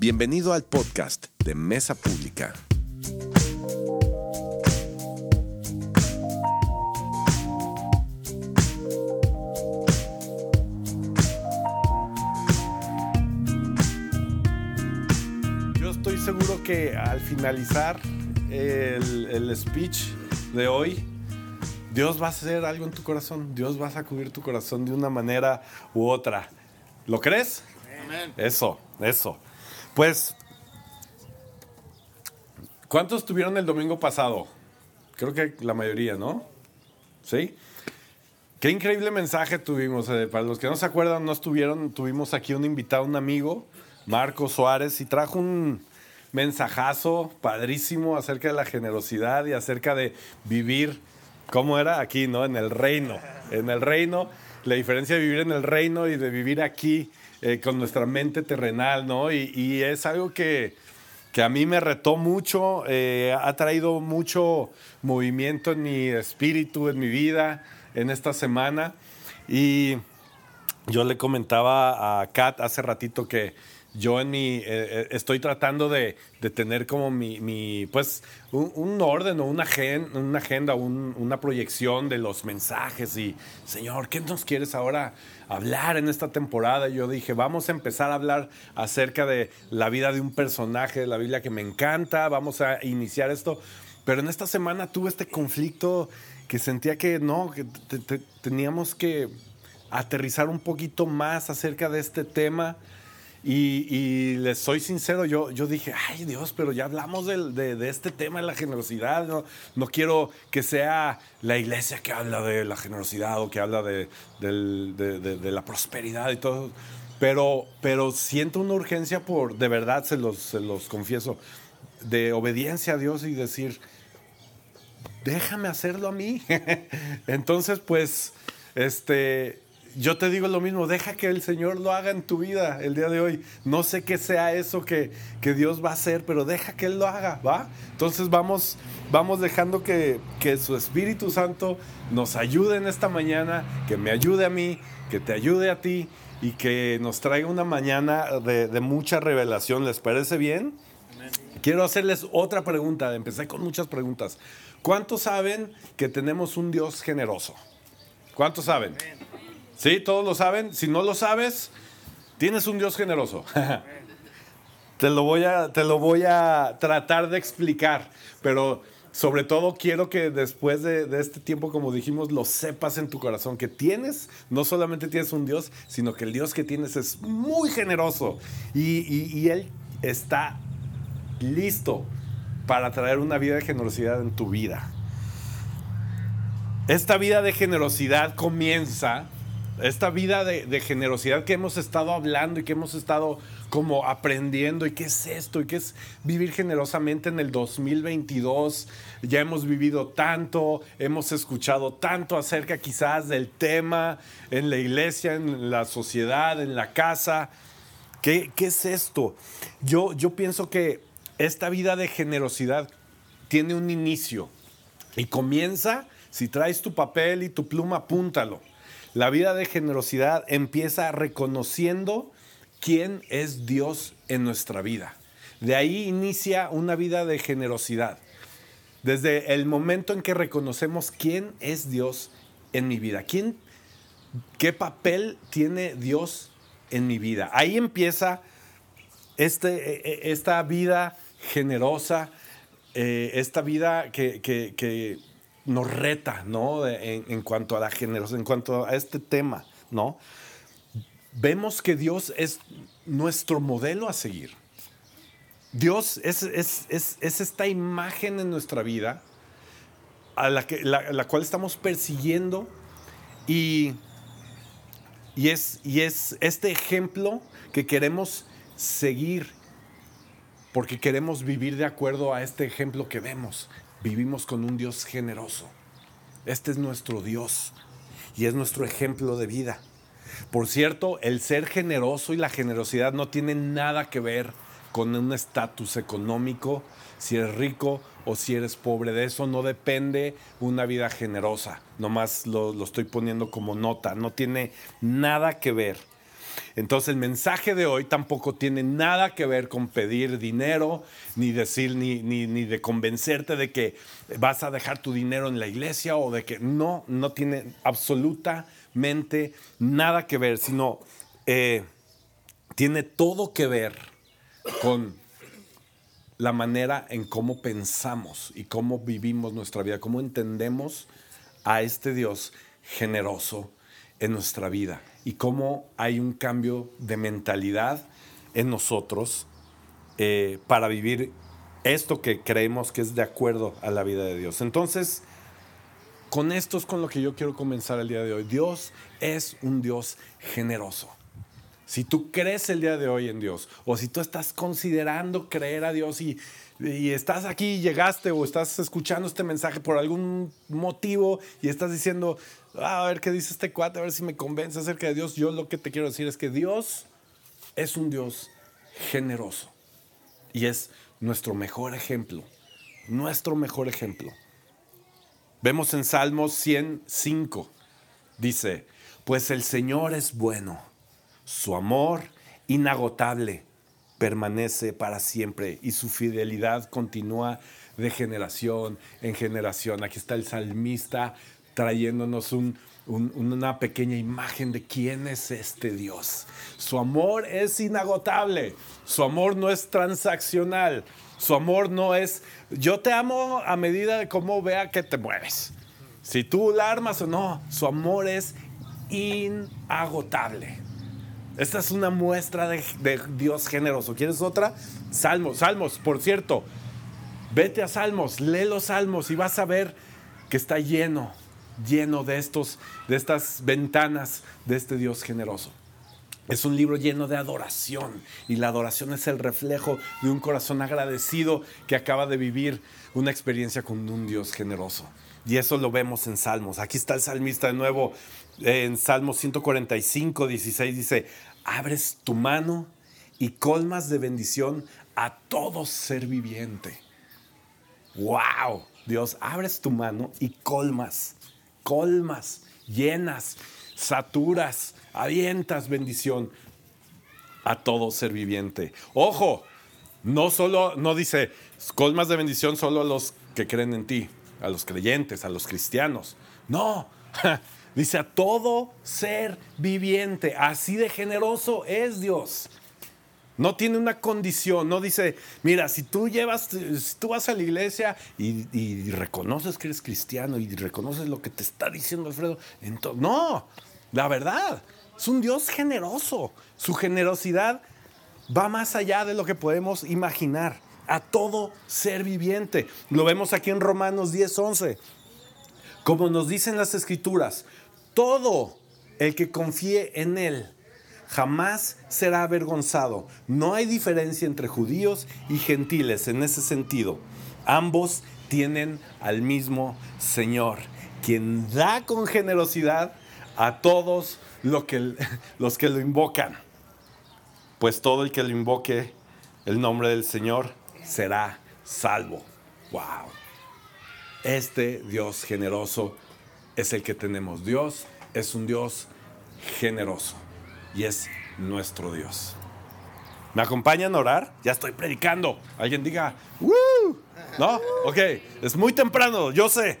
Bienvenido al podcast de Mesa Pública. Yo estoy seguro que al finalizar el, el speech de hoy, Dios va a hacer algo en tu corazón. Dios va a sacudir tu corazón de una manera u otra. ¿Lo crees? Eso, eso. Pues, ¿cuántos tuvieron el domingo pasado? Creo que la mayoría, ¿no? ¿Sí? Qué increíble mensaje tuvimos. eh, para los que no se acuerdan, no estuvieron, tuvimos aquí un invitado, un amigo, Marco Suárez, y trajo un mensajazo padrísimo acerca de la generosidad y acerca de vivir, ¿cómo era? Aquí, ¿no? En el reino. En el reino, la diferencia de vivir en el reino y de vivir aquí eh, con nuestra mente terrenal, ¿no? Y, y es algo que, que a mí me retó mucho, eh, ha traído mucho movimiento en mi espíritu, en mi vida, en esta semana. Y yo le comentaba a Kat hace ratito que yo en mi, eh, eh, estoy tratando de, de tener como mi, mi, pues, un, un orden o una, agen- una agenda, un- una proyección de los mensajes y, Señor, ¿qué nos quieres ahora hablar en esta temporada? Yo dije, vamos a empezar a hablar acerca de la vida de un personaje de la Biblia que me encanta, vamos a iniciar esto. Pero en esta semana tuve este conflicto que sentía que no, que te- teníamos que aterrizar un poquito más acerca de este tema. Y, les soy sincero, yo, yo dije, ay Dios, pero ya hablamos del- de, de este tema de la generosidad. No, no quiero que sea la iglesia que habla de la generosidad o que habla de, de- de- de la prosperidad y todo. Pero, pero siento una urgencia por, de verdad, se los, se los confieso, de obediencia a Dios y decir, déjame hacerlo a mí. Entonces, pues, este, yo te digo lo mismo, deja que el Señor lo haga en tu vida el día de hoy. No sé qué sea eso que, que Dios va a hacer, pero deja que Él lo haga, ¿va? Entonces vamos, vamos dejando que, que su Espíritu Santo nos ayude en esta mañana, que me ayude a mí, que te ayude a ti y que nos traiga una mañana de, de mucha revelación. ¿Les parece bien? Quiero hacerles otra pregunta. Empecé con muchas preguntas. ¿Cuántos saben que tenemos un Dios generoso? ¿Cuántos saben? ¿Sí? ¿Todos lo saben? Si no lo sabes, tienes un Dios generoso. te, lo voy a, te lo voy a tratar de explicar, pero sobre todo quiero que después de, de este tiempo, como dijimos, lo sepas en tu corazón, que tienes, no solamente tienes un Dios, sino que el Dios que tienes es muy generoso y, y- y Él está listo para traer una vida de generosidad en tu vida. Esta vida de generosidad comienza, esta vida de, generosidad que hemos estado hablando y que hemos estado como aprendiendo y qué es esto y qué es vivir generosamente en el 2022. Ya hemos vivido tanto, hemos escuchado tanto acerca quizás del tema en la iglesia, en la sociedad, en la casa. ¿Qué, qué es esto? Yo, yo pienso que esta vida de generosidad tiene un inicio y comienza, si traes tu papel y tu pluma, apúntalo. La vida de generosidad empieza reconociendo quién es Dios en nuestra vida. De ahí inicia una vida de generosidad. Desde el momento en que reconocemos quién es Dios en mi vida, quién, qué papel tiene Dios en mi vida. Ahí empieza este, eh, eh, esta vida generosa, eh, esta vida que nos reta, ¿no? En cuanto a la generosidad, en cuanto a este tema, ¿no? Vemos que Dios es nuestro modelo a seguir. Dios es, es- es- es esta imagen en nuestra vida a la, que, la- la cual estamos persiguiendo y, y, es, y es este ejemplo que queremos seguir porque queremos vivir de acuerdo a este ejemplo que vemos. Vivimos con un Dios generoso. Este es nuestro Dios y es nuestro ejemplo de vida. Por cierto, el ser generoso y la generosidad no tienen nada que ver con un estatus económico, si eres rico o si eres pobre. De eso no depende una vida generosa. Nomás lo, lo estoy poniendo como nota. No tiene nada que ver. Entonces el mensaje de hoy tampoco tiene nada que ver con pedir dinero, ni decir, ni, ni, de convencerte de que vas a dejar tu dinero en la iglesia o de que no, no tiene absolutamente nada que ver, sino eh, tiene todo que ver con la manera en cómo pensamos y cómo vivimos nuestra vida, cómo entendemos a este Dios generoso en nuestra vida y cómo hay un cambio de mentalidad en nosotros eh, para vivir esto que creemos que es de acuerdo a la vida de Dios. Entonces, con esto es con lo que yo quiero comenzar el día de hoy. Dios es un Dios generoso. Si tú crees el día de hoy en Dios, o si tú estás considerando creer a Dios y, estás aquí, llegaste o estás escuchando este mensaje por algún motivo y estás diciendo, ah, a ver qué dice este cuate, a ver si me convence acerca de Dios, yo lo que te quiero decir es que Dios es un Dios generoso y es nuestro mejor ejemplo, nuestro mejor ejemplo. Vemos en Salmos 105, dice, pues el Señor es bueno su amor inagotable permanece para siempre y su fidelidad continúa de generación en generación. Aquí está el salmista trayéndonos una pequeña imagen de quién es este Dios. Su amor es inagotable, su amor no es transaccional, su amor no es yo te amo a medida de cómo vea que te mueves. Si tú la armas o no, su amor es inagotable. Esta es una muestra de, Dios generoso. ¿Quieres otra? Salmos, Salmos, por cierto. Vete a Salmos, lee los Salmos y vas a ver que está lleno, lleno de estos, de estas ventanas de este Dios generoso. Es un libro lleno de adoración y la adoración es el reflejo de un corazón agradecido que acaba de vivir una experiencia con un Dios generoso. Y eso lo vemos en Salmos. Aquí está el salmista de nuevo en Salmos 145, 16 dice, abres tu mano y colmas de bendición a todo ser viviente. ¡Wow! Dios, abres tu mano y colmas, colmas, llenas, saturas, avientas bendición a todo ser viviente. Ojo, no solo, no dice colmas de bendición solo a los que creen en ti, a los creyentes, a los cristianos. No, Dice a todo ser viviente, así de generoso es Dios. No tiene una condición, no dice, mira, si tú llevas, si tú vas a la iglesia y, reconoces que eres cristiano y reconoces lo que te está diciendo Alfredo, entonces, no, la verdad, es un Dios generoso. Su generosidad va más allá de lo que podemos imaginar. A todo ser viviente. Lo vemos aquí en Romanos 10, 11. Como nos dicen las escrituras, todo el que confíe en Él jamás será avergonzado. No hay diferencia entre judíos y gentiles en ese sentido. Ambos tienen al mismo Señor, quien da con generosidad a todos que, los que lo invocan. Pues todo el que lo invoque el nombre del Señor será salvo. Wow. Este Dios generoso es el que tenemos. Dios es un Dios generoso y es nuestro Dios. ¿Me acompañan a orar? Ya estoy predicando. Alguien diga, ¡Woo! ¿No? Ok, es muy temprano, yo sé.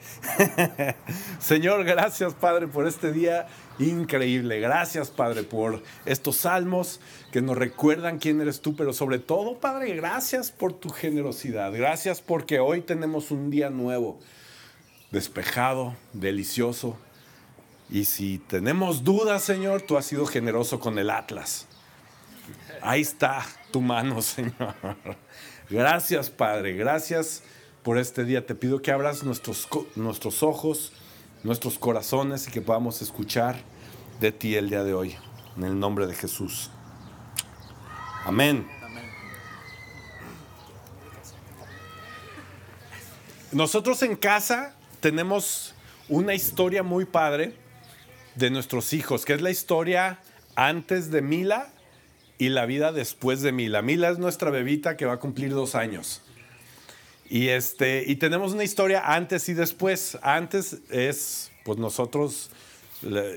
Señor, gracias Padre por este día increíble. Gracias Padre por estos salmos que nos recuerdan quién eres tú, pero sobre todo Padre, gracias por tu generosidad. Gracias porque hoy tenemos un día nuevo despejado, delicioso. Y si tenemos dudas, Señor, tú has sido generoso con el Atlas. Ahí está tu mano, Señor. Gracias, Padre. Gracias por este día. Te pido que abras nuestros, nuestros ojos, nuestros corazones y que podamos escuchar de ti el día de hoy. En el nombre de Jesús. Amén. Nosotros en casa tenemos una historia muy padre de nuestros hijos, que es la historia antes de Mila y la vida después de Mila. Mila es nuestra bebita que va a cumplir dos años. Y, este, y tenemos una historia antes y después. Antes es, pues nosotros,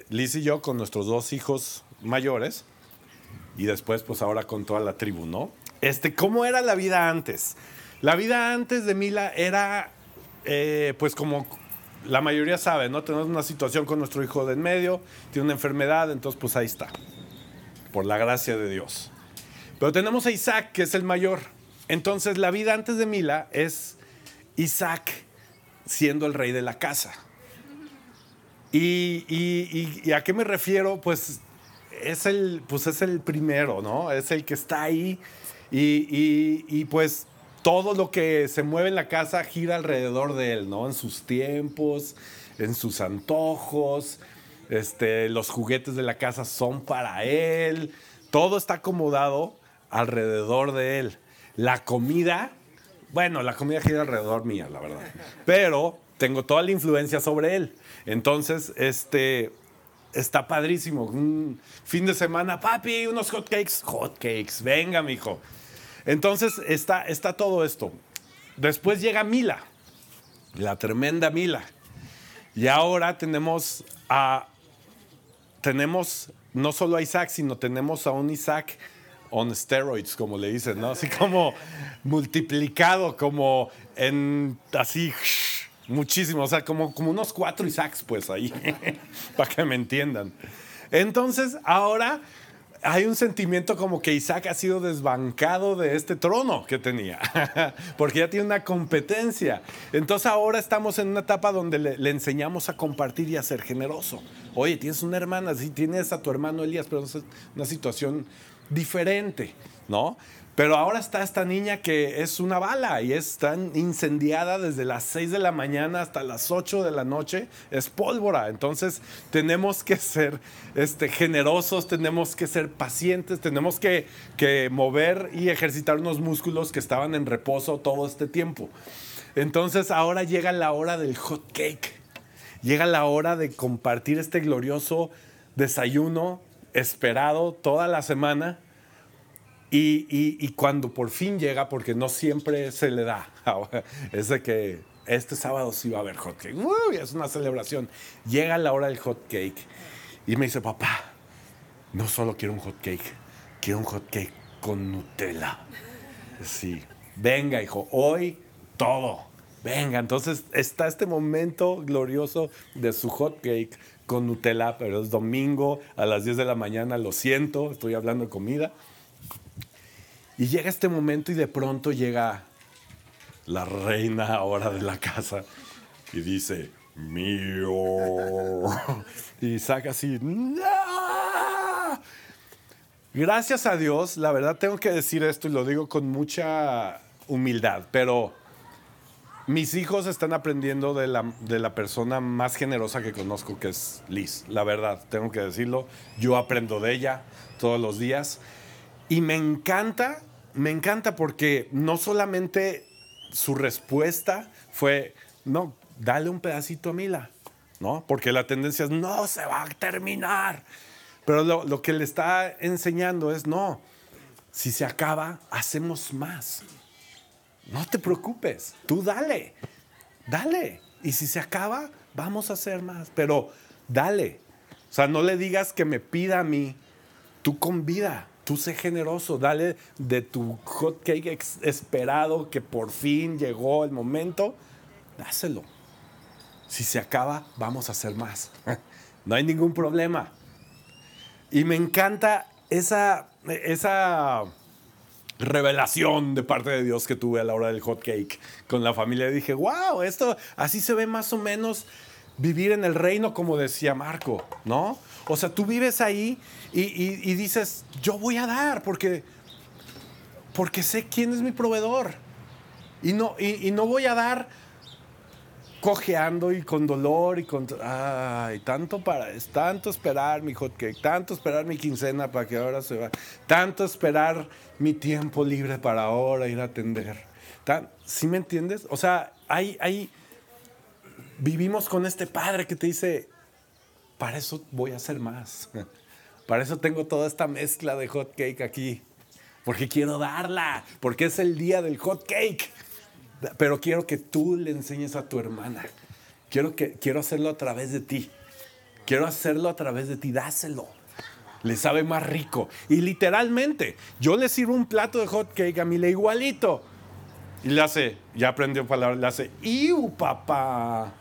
Liz y yo, con nuestros dos hijos mayores. y después pues ahora con toda la tribu, ¿no? Este, ¿cómo era la vida antes? La vida antes de Mila era eh, pues como la mayoría sabe, ¿no? Tenemos una situación con nuestro hijo de en medio, tiene una enfermedad, entonces pues ahí está, por la gracia de Dios. Pero tenemos a Isaac, que es el mayor. Entonces la vida antes de Mila es Isaac siendo el rey de la casa. ¿Y, a qué me refiero? Pues es el, pues es el primero, ¿no? Es el que está ahí y, pues todo lo que se mueve en la casa gira alrededor de él, ¿no? En sus tiempos, en sus antojos, este, los juguetes de la casa son para él, todo está acomodado alrededor de él. La comida, bueno, la comida gira alrededor mía, la verdad, pero tengo toda la influencia sobre él. Entonces, este, está padrísimo. Un fin de semana, papi, unos hotcakes, hotcakes, venga, mijo. Entonces está, está todo esto. Después llega Mila, la tremenda Mila. Y ahora tenemos a. Tenemos no solo a Isaac, sino tenemos a un Isaac on steroids, como le dicen, ¿no? Así como multiplicado, como en así muchísimo, o sea, como, como unos cuatro Isaacs, pues ahí, para que me entiendan. Entonces, ahora hay un sentimiento como que Isaac ha sido desbancado de este trono que tenía, porque ya tiene una competencia. Entonces ahora estamos en una etapa donde le, enseñamos a compartir y a ser generoso. Oye, tienes una hermana, sí, tienes a tu hermano Elías, pero es una situación diferente, ¿no? Pero ahora está esta niña que es una bala y es tan incendiada desde las 6 de la mañana hasta las 8 de la noche. Es pólvora. Entonces tenemos que ser este, generosos, tenemos que ser pacientes, tenemos que, que mover y ejercitar unos músculos que estaban en reposo todo este tiempo. Entonces ahora llega la hora del hot cake. Llega la hora de compartir este glorioso desayuno esperado toda la semana y, cuando por fin llega, porque no siempre se le da, es de que este sábado sí va a haber hot cake. es una celebración. Llega la hora del hot cake y me dice, papá, no solo quiero un hot cake, quiero un hot cake con Nutella. Sí, venga, hijo, hoy todo. Venga, entonces está este momento glorioso de su hot cake con Nutella, pero es domingo a las 10 de la mañana, lo siento, estoy hablando de comida. Y llega este momento y de pronto llega la reina ahora de la casa y dice, mío. Y saca así, Gracias a Dios, la verdad tengo que decir esto y lo digo con mucha humildad, pero mis hijos están aprendiendo de la, de la persona más generosa que conozco, que es Liz. La verdad, tengo que decirlo. Yo aprendo de ella todos los días. Y me encanta me encanta porque no solamente su respuesta fue, no, dale un pedacito a Mila, ¿no? Porque la tendencia es, no, se va a terminar. Pero lo, lo que le está enseñando es, no, si se acaba, hacemos más. No te preocupes, tú dale, dale. Y si se acaba, vamos a hacer más. Pero dale. O sea, no le digas que me pida a mí, tú convida tú sé generoso, dale de tu hot cake esperado que por fin llegó el momento, dáselo. Si se acaba, vamos a hacer más. no hay ningún problema. Y me encanta esa, esa revelación de parte de Dios que tuve a la hora del hot cake con la familia. Y dije, wow, esto así se ve más o menos vivir en el reino, como decía Marco, ¿no? O sea, tú vives ahí y, dices, yo voy a dar porque, porque sé quién es mi proveedor. Y no, y, no voy a dar cojeando y con dolor y con... Ay, tanto para... Es tanto esperar mi hotcake, tanto esperar mi quincena para que ahora se va, tanto esperar mi tiempo libre para ahora ir a atender. ¿Sí me entiendes? O sea, hay, hay... Vivimos con este padre que te dice, para eso voy a hacer más. Para eso tengo toda esta mezcla de hot cake aquí. Porque quiero darla. Porque es el día del hot cake. Pero quiero que tú le enseñes a tu hermana. Quiero, que, quiero hacerlo a través de ti. Quiero hacerlo a través de ti. Dáselo. le sabe más rico. Y literalmente, yo le sirvo un plato de hot cake a Mile igualito. Y le hace, ya aprendió palabras, le hace, ¡Iu, papá!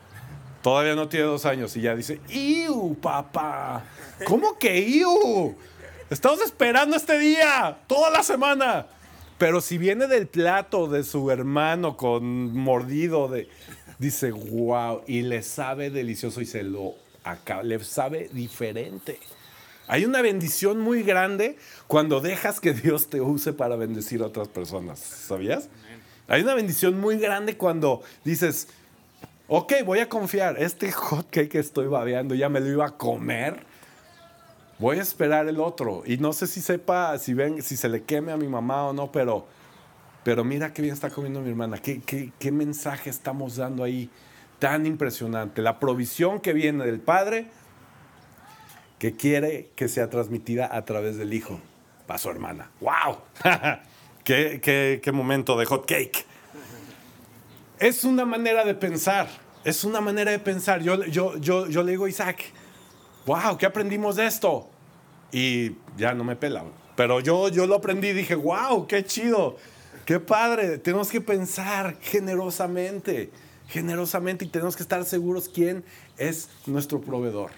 Todavía no tiene dos años y ya dice, ¡Iu, papá! ¿Cómo que Iu? Estamos esperando este día, toda la semana. Pero si viene del plato de su hermano con mordido, de, dice, wow, y le sabe delicioso y se lo acaba, le sabe diferente. Hay una bendición muy grande cuando dejas que Dios te use para bendecir a otras personas, ¿sabías? Hay una bendición muy grande cuando dices, ok, voy a confiar, este hot cake que estoy babeando ya me lo iba a comer, voy a esperar el otro. Y no sé si sepa, si ven, si se le queme a mi mamá o no, pero, pero mira qué bien está comiendo mi hermana, qué, qué, mensaje estamos dando ahí tan impresionante. La provisión que viene del Padre, que quiere que sea transmitida a través del Hijo, para su hermana. ¡Wow! qué, qué, qué momento de hot cake! Es una manera de pensar, es una manera de pensar. Yo, yo, yo, yo le digo a Isaac, wow, ¿qué aprendimos de esto? Y ya no me pela. Pero yo, yo lo aprendí y dije, wow, qué chido, qué padre. Tenemos que pensar generosamente, generosamente y tenemos que estar seguros quién es nuestro proveedor.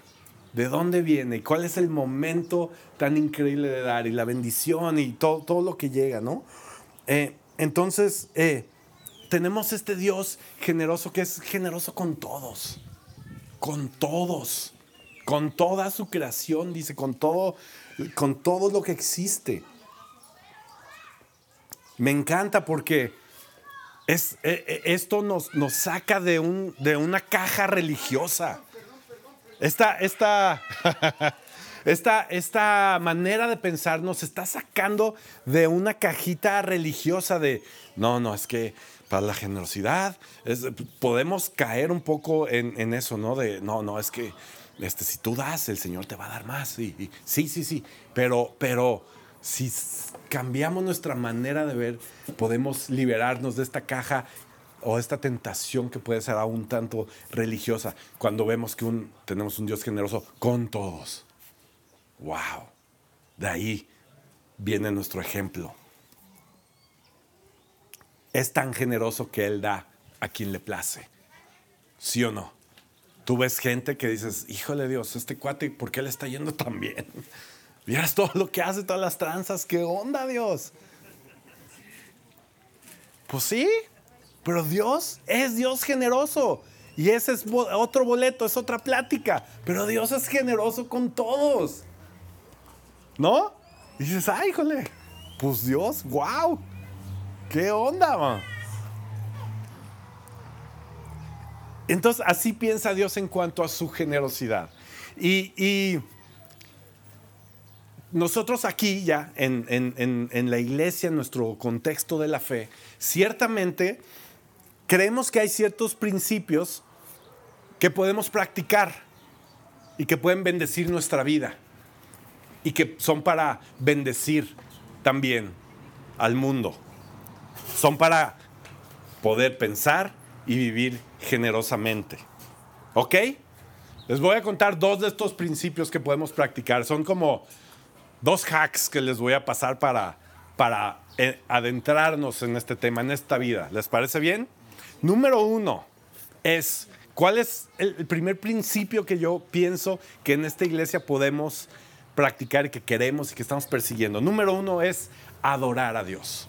¿De dónde viene? ¿Y cuál es el momento tan increíble de dar? Y la bendición y todo, todo lo que llega, ¿no? Eh, entonces, eh, tenemos este Dios generoso que es generoso con todos. Con todos. Con toda su creación, dice, con todo, con todo lo que existe. Me encanta porque es, eh, esto nos, nos saca de, un, de una caja religiosa. Esta, esta, esta, esta manera de pensar nos está sacando de una cajita religiosa de, no, no, es que para la generosidad podemos caer un poco en, en, eso, ¿no? De, no, no, es que este, si tú das, el Señor te va a dar más. Sí, sí, sí, pero, pero si cambiamos nuestra manera de ver, podemos liberarnos de esta caja o esta tentación que puede ser aún tanto religiosa cuando vemos que un, tenemos un Dios generoso con todos. ¡Wow! De ahí viene nuestro ejemplo. Es tan generoso que Él da a quien le place. ¿Sí o no? Tú ves gente que dices, híjole Dios, este cuate, ¿por qué le está yendo tan bien? Vieras todo lo que hace, todas las tranzas, ¿qué onda Dios? Pues sí, pero Dios es Dios generoso. Y ese es otro boleto, es otra plática. Pero Dios es generoso con todos. ¿No? Y dices, ay, híjole, pues Dios, wow. ¿Qué onda, man? Entonces, así piensa Dios en cuanto a su generosidad. Y, nosotros aquí ya, en, la iglesia, en nuestro contexto de la fe, ciertamente creemos que hay ciertos principios que podemos practicar y que pueden bendecir nuestra vida y que son para bendecir también al mundo. Son para poder pensar y vivir generosamente. ¿Ok? Les voy a contar dos de estos principios que podemos practicar. Son como dos hacks que les voy a pasar para, para eh, adentrarnos en este tema, en esta vida. ¿Les parece bien? Número uno es, ¿cuál es el, el primer principio que yo pienso que en esta iglesia podemos practicar y que queremos y que estamos persiguiendo? Número uno es adorar a Dios.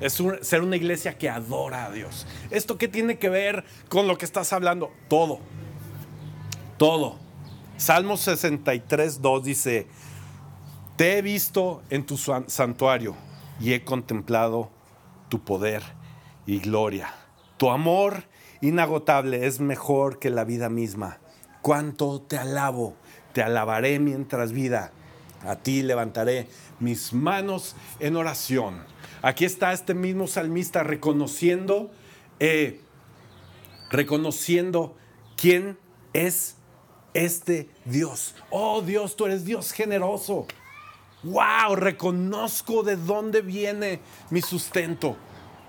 Es ser una iglesia que adora a Dios. ¿Esto qué tiene que ver con lo que estás hablando? Todo. Todo. Salmo 63, 2 dice, te he visto en tu santuario y he contemplado tu poder y gloria. Tu amor inagotable es mejor que la vida misma. Cuánto te alabo, te alabaré mientras vida. A ti levantaré mis manos en oración. Aquí está este mismo salmista reconociendo, eh, reconociendo quién es este Dios. Oh Dios, tú eres Dios generoso. Wow, reconozco de dónde viene mi sustento.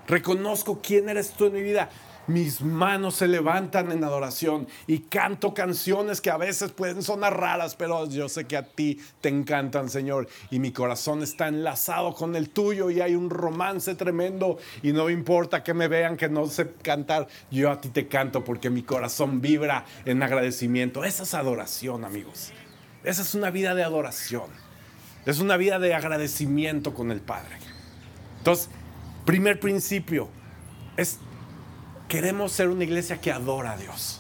Reconozco quién eres tú en mi vida. Mis manos se levantan en adoración y canto canciones que a veces pueden sonar raras, pero yo sé que a ti te encantan, Señor. Y mi corazón está enlazado con el tuyo y hay un romance tremendo y no importa que me vean que no sé cantar, yo a ti te canto porque mi corazón vibra en agradecimiento. Esa es adoración, amigos. Esa es una vida de adoración. Es una vida de agradecimiento con el Padre. Entonces, primer principio es Queremos ser una iglesia que adora a Dios,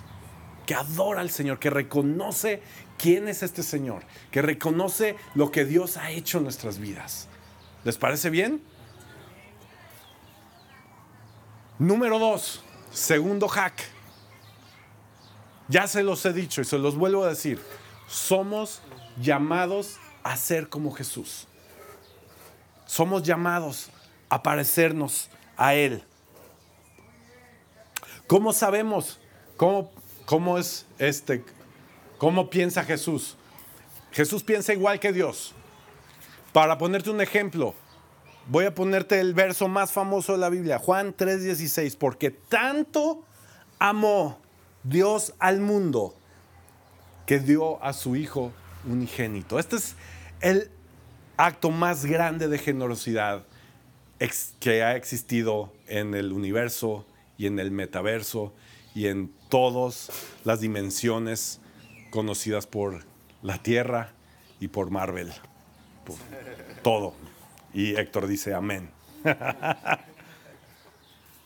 que adora al Señor, que reconoce quién es este Señor, que reconoce lo que Dios ha hecho en nuestras vidas. ¿Les parece bien? Número dos, segundo hack. Ya se los he dicho y se los vuelvo a decir. Somos llamados a ser como Jesús. Somos llamados a parecernos a Él. ¿Cómo sabemos? ¿Cómo, cómo es este? ¿Cómo piensa Jesús? Jesús piensa igual que Dios. Para ponerte un ejemplo, voy a ponerte el verso más famoso de la Biblia, Juan 3:16, porque tanto amó Dios al mundo que dio a su Hijo unigénito. Este es el acto más grande de generosidad que ha existido en el universo y en el metaverso y en todas las dimensiones conocidas por la Tierra y por Marvel. Todo. Y Héctor dice amén.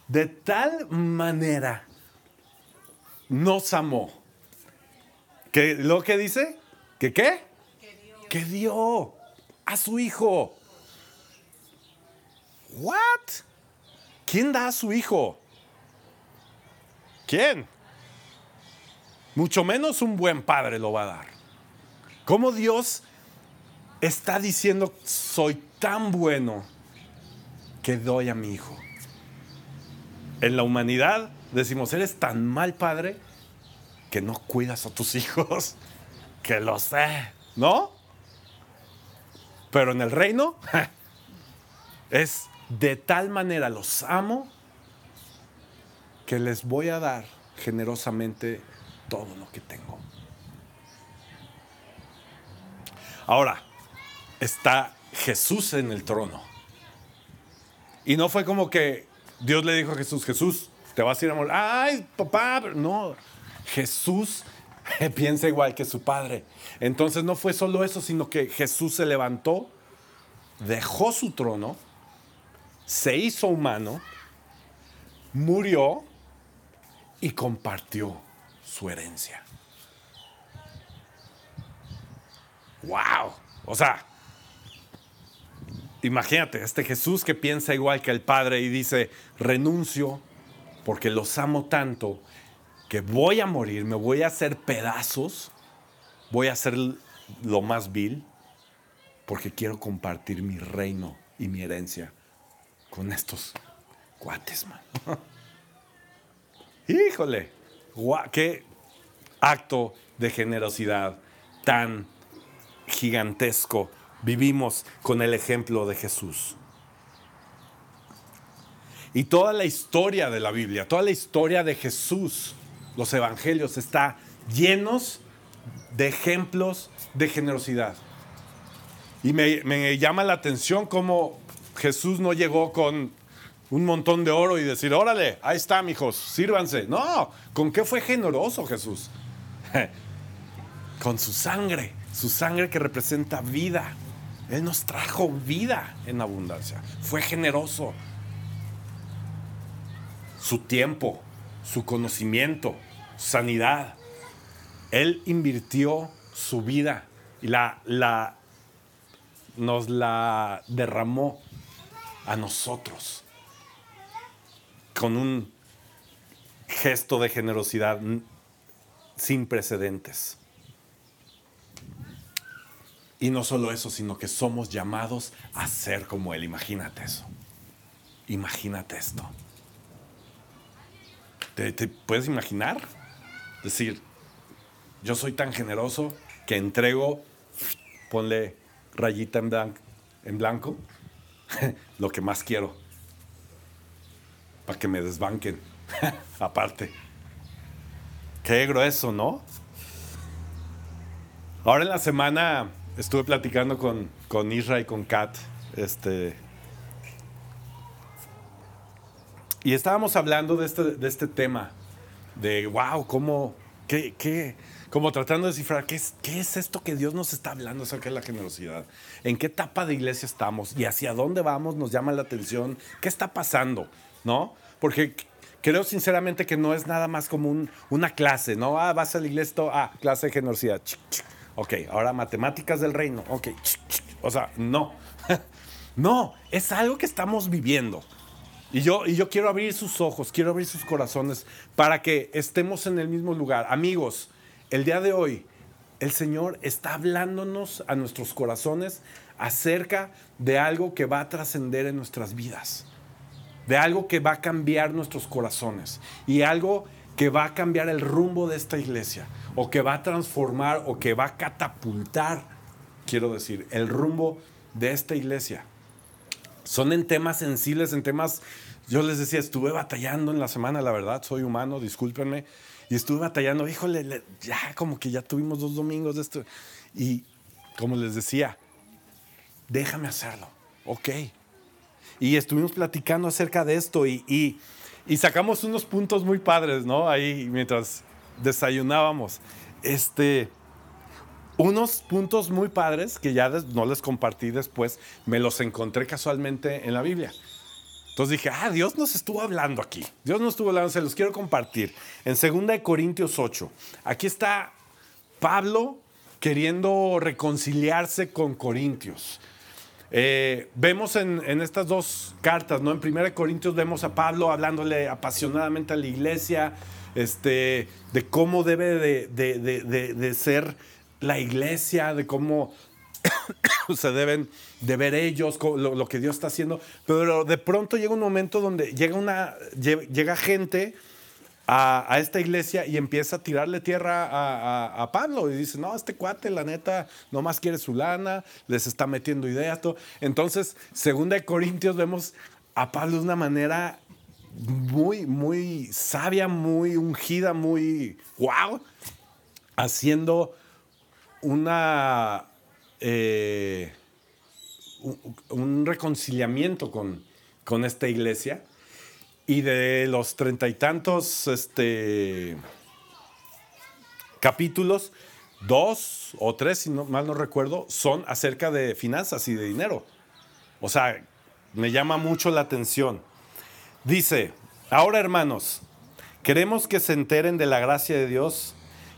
De tal manera nos amó. ¿Que, ¿Lo que dice? ¿Que qué? Que dio. que dio a su hijo. ¿What? ¿Quién da a su hijo? ¿Quién? Mucho menos un buen padre lo va a dar. ¿Cómo Dios está diciendo, soy tan bueno que doy a mi hijo? En la humanidad decimos, eres tan mal padre que no cuidas a tus hijos, que lo sé, ¿no? Pero en el reino es de tal manera los amo que les voy a dar generosamente todo lo que tengo. Ahora, está Jesús en el trono. Y no fue como que Dios le dijo a Jesús, Jesús, te vas a ir a morir. Ay, papá, no. Jesús piensa igual que su padre. Entonces no fue solo eso, sino que Jesús se levantó, dejó su trono, se hizo humano, murió y compartió su herencia. ¡Wow! O sea, imagínate, este Jesús que piensa igual que el Padre y dice, renuncio porque los amo tanto que voy a morir, me voy a hacer pedazos, voy a hacer lo más vil, porque quiero compartir mi reino y mi herencia con estos cuates, man. Híjole, qué acto de generosidad tan gigantesco vivimos con el ejemplo de Jesús. Y toda la historia de la Biblia, toda la historia de Jesús, los evangelios, está llenos de ejemplos de generosidad. Y me, me llama la atención cómo Jesús no llegó con un montón de oro y decir, órale, ahí está, mijos, sírvanse. No, ¿con qué fue generoso Jesús? Con su sangre, su sangre que representa vida. Él nos trajo vida en abundancia. Fue generoso. Su tiempo, su conocimiento, sanidad. Él invirtió su vida y la, la, nos la derramó a nosotros con un gesto de generosidad sin precedentes. Y no solo eso, sino que somos llamados a ser como Él. Imagínate eso. Imagínate esto. ¿Te, puedes imaginar? Decir, yo soy tan generoso que entrego, ponle rayita en, en blanco, lo que más quiero para que me desbanquen. Aparte. Qué grueso, ¿no? Ahora en la semana estuve platicando con, con Isra y con Kat. Este. Y estábamos hablando de este, de este tema. De wow, cómo. Qué, qué, como tratando de descifrar qué es, qué es esto que Dios nos está hablando acerca de la generosidad. En qué etapa de iglesia estamos y hacia dónde vamos nos llama la atención. ¿Qué está pasando? ¿No? Porque creo sinceramente que no es nada más como un- una clase, ¿no? Ah, vas a la iglesia, todo, ah, clase de generosidad. Ok, ahora matemáticas del reino. Ok, o sea, no. no, es algo que estamos viviendo. Y yo, y yo quiero abrir sus ojos, quiero abrir sus corazones para que estemos en el mismo lugar. Amigos, el día de hoy el Señor está hablándonos a nuestros corazones acerca de algo que va a trascender en nuestras vidas de algo que va a cambiar nuestros corazones y algo que va a cambiar el rumbo de esta iglesia o que va a transformar o que va a catapultar, quiero decir, el rumbo de esta iglesia. Son en temas sensibles, en temas, yo les decía, estuve batallando en la semana, la verdad, soy humano, discúlpenme, y estuve batallando, híjole, le- ya como que ya tuvimos dos domingos de esto, y como les decía, déjame hacerlo, ok, y estuvimos platicando acerca de esto y, y- sacamos unos puntos muy padres, ¿no? Ahí mientras desayunábamos. Este, unos puntos muy padres que ya no les compartí después, me los encontré casualmente en la Biblia. Entonces dije, ah, Dios nos estuvo hablando aquí. Dios nos estuvo hablando, se los quiero compartir. En 2 de Corintios 8. Aquí está Pablo queriendo reconciliarse con Corintios. Eh, vemos en, estas dos cartas, ¿no? En 1 Corintios vemos a Pablo hablándole apasionadamente a la iglesia, este, de cómo debe de, de- de- ser la iglesia, de cómo se deben de ver ellos, lo, lo que Dios está haciendo. Pero de pronto llega un momento donde llega, una, lle- llega gente a, esta iglesia y empieza a tirarle tierra a, Pablo y dice, no, este cuate, la neta, nomás quiere su lana, les está metiendo ideas, todo. Entonces, segunda de Corintios, vemos a Pablo de una manera muy, muy sabia, muy ungida, muy wow, haciendo una... eh, un, un reconciliamiento con, con esta iglesia. Y de los treinta y tantos este, capítulos, dos o tres, si mal no recuerdo, son acerca de finanzas y de dinero. O sea, me llama mucho la atención. Dice, ahora hermanos, queremos que se enteren de la gracia de Dios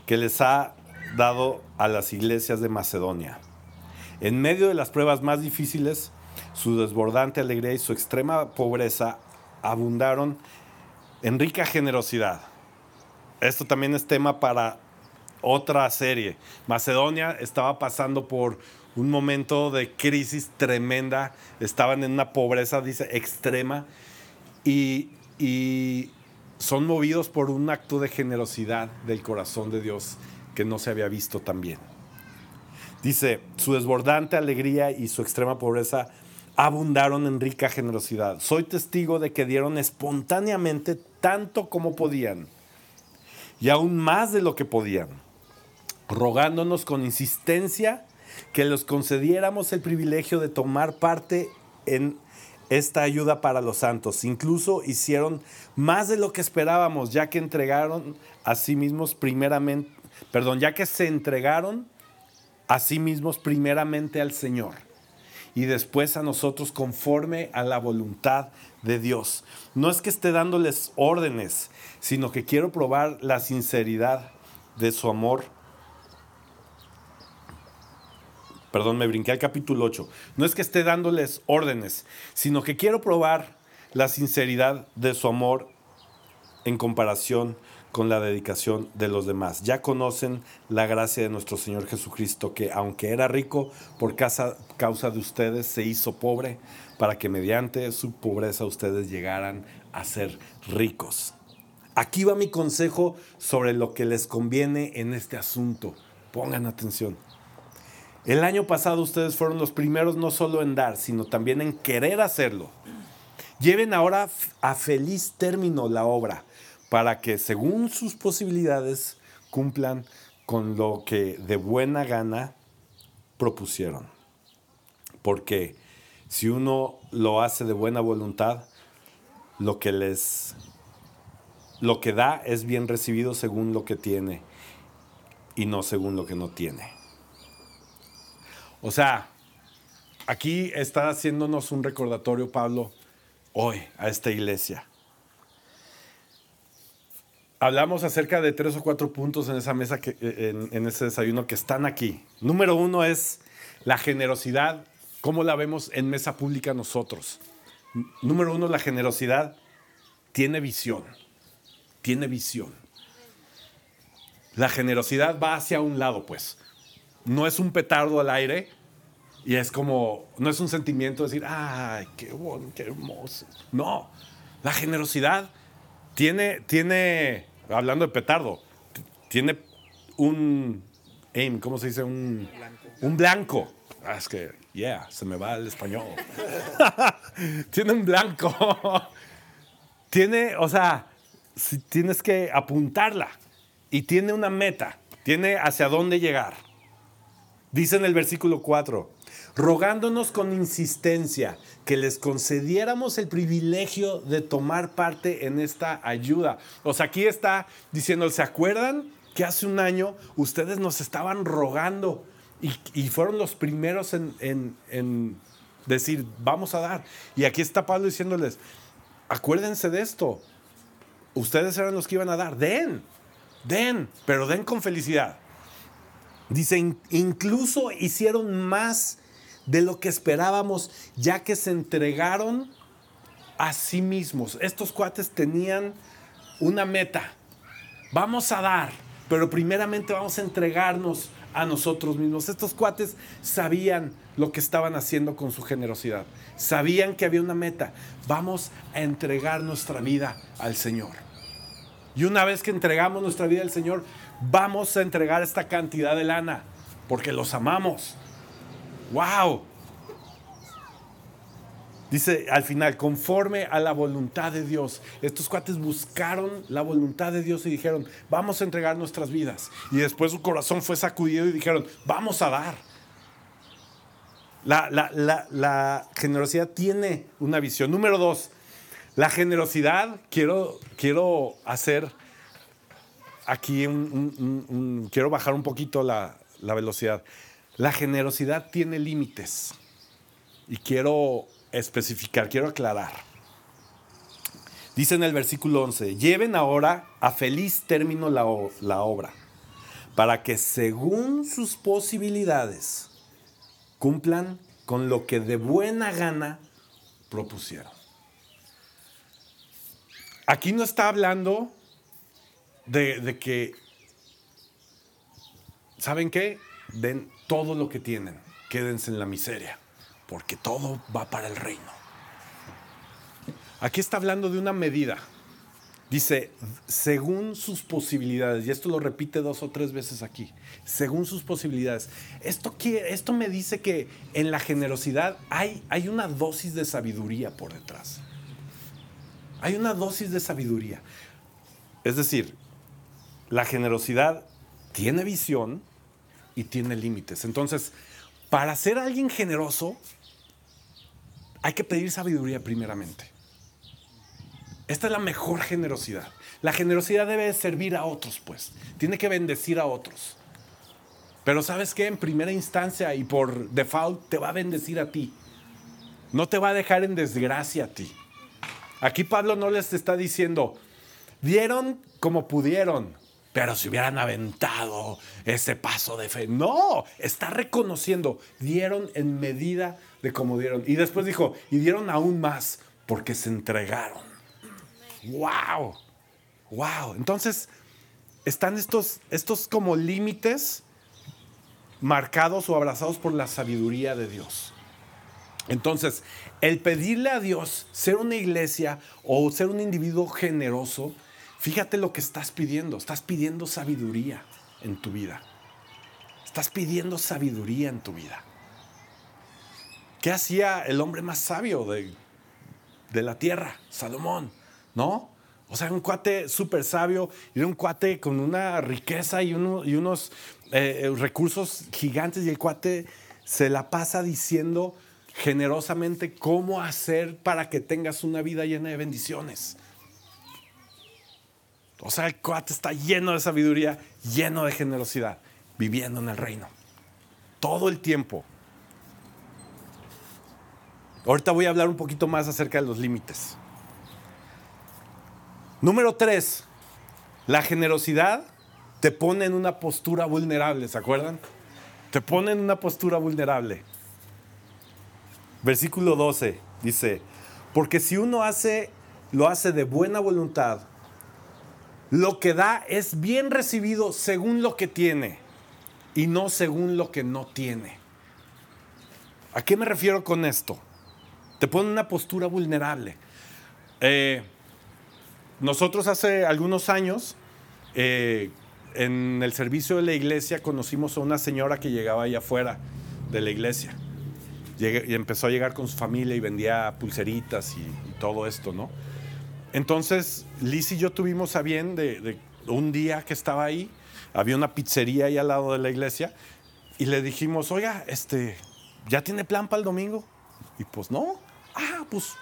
que les ha dado a las iglesias de Macedonia. En medio de las pruebas más difíciles, su desbordante alegría y su extrema pobreza abundaron en rica generosidad. Esto también es tema para otra serie. Macedonia estaba pasando por un momento de crisis tremenda, estaban en una pobreza, dice, extrema, y, y son movidos por un acto de generosidad del corazón de Dios que no se había visto también. Dice, su desbordante alegría y su extrema pobreza abundaron en rica generosidad. Soy testigo de que dieron espontáneamente tanto como podían y aún más de lo que podían, rogándonos con insistencia que les concediéramos el privilegio de tomar parte en esta ayuda para los santos. Incluso hicieron más de lo que esperábamos, ya que entregaron a sí mismos primeramente, perdón, ya que se entregaron a sí mismos primeramente al Señor y después a nosotros conforme a la voluntad de Dios. No es que esté dándoles órdenes, sino que quiero probar la sinceridad de su amor. Perdón, me brinqué al capítulo 8. No es que esté dándoles órdenes, sino que quiero probar la sinceridad de su amor en comparación con la dedicación de los demás. Ya conocen la gracia de nuestro Señor Jesucristo, que aunque era rico, por causa, de ustedes se hizo pobre, para que mediante su pobreza ustedes llegaran a ser ricos. Aquí va mi consejo sobre lo que les conviene en este asunto. Pongan atención. El año pasado ustedes fueron los primeros no solo en dar, sino también en querer hacerlo. Lleven ahora a feliz término la obra, para que según sus posibilidades cumplan con lo que de buena gana propusieron. Porque si uno lo hace de buena voluntad, lo que les lo que da es bien recibido según lo que tiene y no según lo que no tiene. O sea, aquí está haciéndonos un recordatorio Pablo hoy a esta iglesia. Hablamos acerca de tres o cuatro puntos en esa mesa, que, en, en ese desayuno que están aquí. Número uno es la generosidad, cómo la vemos en mesa pública nosotros. Número uno, la generosidad tiene visión, tiene visión. La generosidad va hacia un lado, pues. No es un petardo al aire y es como, no es un sentimiento de decir, ay, qué bueno, qué hermoso. No, la generosidad tiene, tiene, hablando de petardo, tiene un aim, ¿cómo se dice? Un blanco. Un blanco. Ah, es que, yeah, se me va el español. tiene un blanco. tiene, o sea, si tienes que apuntarla y tiene una meta, tiene hacia dónde llegar. Dice en el versículo 4, rogándonos con insistencia que les concediéramos el privilegio de tomar parte en esta ayuda. O sea, aquí está diciendo, ¿se acuerdan que hace un año ustedes nos estaban rogando y, fueron los primeros en, en decir, vamos a dar? Y aquí está Pablo diciéndoles, acuérdense de esto, ustedes eran los que iban a dar, den, den, pero den con felicidad. Dice, incluso hicieron más de lo que esperábamos, ya que se entregaron a sí mismos. Estos cuates tenían una meta. Vamos a dar, pero primeramente vamos a entregarnos a nosotros mismos. Estos cuates sabían lo que estaban haciendo con su generosidad. Sabían que había una meta. Vamos a entregar nuestra vida al Señor. Y una vez que entregamos nuestra vida al Señor, vamos a entregar esta cantidad de lana porque los amamos. ¡Wow! Dice al final, conforme a la voluntad de Dios. Estos cuates buscaron la voluntad de Dios y dijeron, vamos a entregar nuestras vidas. Y después su corazón fue sacudido y dijeron, vamos a dar. La, la generosidad tiene una visión. Número dos, la generosidad, quiero, quiero hacer aquí quiero bajar un poquito la, velocidad. La generosidad tiene límites y quiero especificar, quiero aclarar. Dice en el versículo 11, lleven ahora a feliz término la, obra, para que según sus posibilidades cumplan con lo que de buena gana propusieron. Aquí no está hablando de, que, ¿saben qué? Den todo lo que tienen, quédense en la miseria, porque todo va para el reino. Aquí está hablando de una medida. Dice, según sus posibilidades, y esto lo repite dos o tres veces aquí, según sus posibilidades. Esto, esto me dice que en la generosidad hay, hay una dosis de sabiduría por detrás. Hay una dosis de sabiduría. Es decir, la generosidad tiene visión y tiene límites. Entonces, para ser alguien generoso, hay que pedir sabiduría primeramente. Esta es la mejor generosidad. La generosidad debe servir a otros, pues. Tiene que bendecir a otros. Pero sabes qué? En primera instancia y por default te va a bendecir a ti. No te va a dejar en desgracia a ti. Aquí Pablo no les está diciendo, dieron como pudieron, pero si hubieran aventado ese paso de fe. No, está reconociendo, dieron en medida de como dieron. Y después dijo, y dieron aún más porque se entregaron. ¡Wow! ¡Wow! Entonces, están estos, estos como límites marcados o abrazados por la sabiduría de Dios. Entonces, el pedirle a Dios ser una iglesia o ser un individuo generoso Fíjate lo que estás pidiendo. Estás pidiendo sabiduría en tu vida. Estás pidiendo sabiduría en tu vida. ¿Qué hacía el hombre más sabio de, de la tierra, Salomón, ¿no? O sea, un cuate súper sabio, era un cuate con una riqueza y, y unos eh, eh, recursos gigantes, y el cuate se la pasa diciendo generosamente cómo hacer para que tengas una vida llena de bendiciones. O sea, el cuate está lleno de sabiduría, lleno de generosidad, viviendo en el reino. Todo el tiempo. Ahorita voy a hablar un poquito más acerca de los límites. Número tres, la generosidad te pone en una postura vulnerable, ¿se acuerdan? Te pone en una postura vulnerable. Versículo 12 dice, porque si uno hace, lo hace de buena voluntad, lo que da es bien recibido según lo que tiene y no según lo que no tiene. ¿A qué me refiero con esto? Te pone una postura vulnerable. Eh, nosotros hace algunos años, eh, en el servicio de la iglesia, conocimos a una señora que llegaba allá afuera de la iglesia. y empezó a llegar con su familia y vendía pulseritas y, todo esto, ¿no? Entonces, Liz y yo tuvimos a bien de, un día que estaba ahí, había una pizzería ahí al lado de la iglesia, y le dijimos, oiga, este, ¿ya tiene plan para el domingo? Y pues no. Ah, pues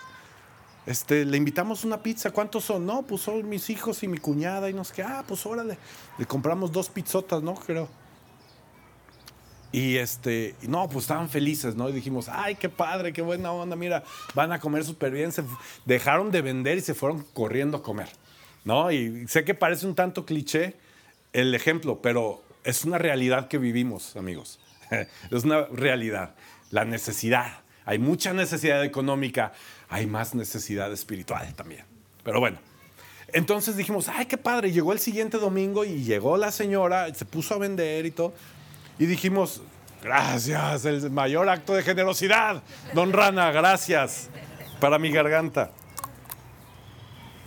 este, le invitamos una pizza, ¿cuántos son? No, pues son mis hijos y mi cuñada y nos que, ah, pues órale. Le compramos dos pizzotas, ¿no? Creo. Y este, no, pues estaban felices, ¿no? Y dijimos, ay, qué padre, qué buena onda, mira, van a comer súper bien. Se dejaron de vender y se fueron corriendo a comer, ¿no? Y sé que parece un tanto cliché el ejemplo, pero es una realidad que vivimos, amigos. es una realidad, la necesidad. Hay mucha necesidad económica, hay más necesidad espiritual también. Pero bueno, entonces dijimos, ay, qué padre, llegó el siguiente domingo y llegó la señora, se puso a vender y todo. Y dijimos, gracias, el mayor acto de generosidad, don Rana, gracias, para mi garganta.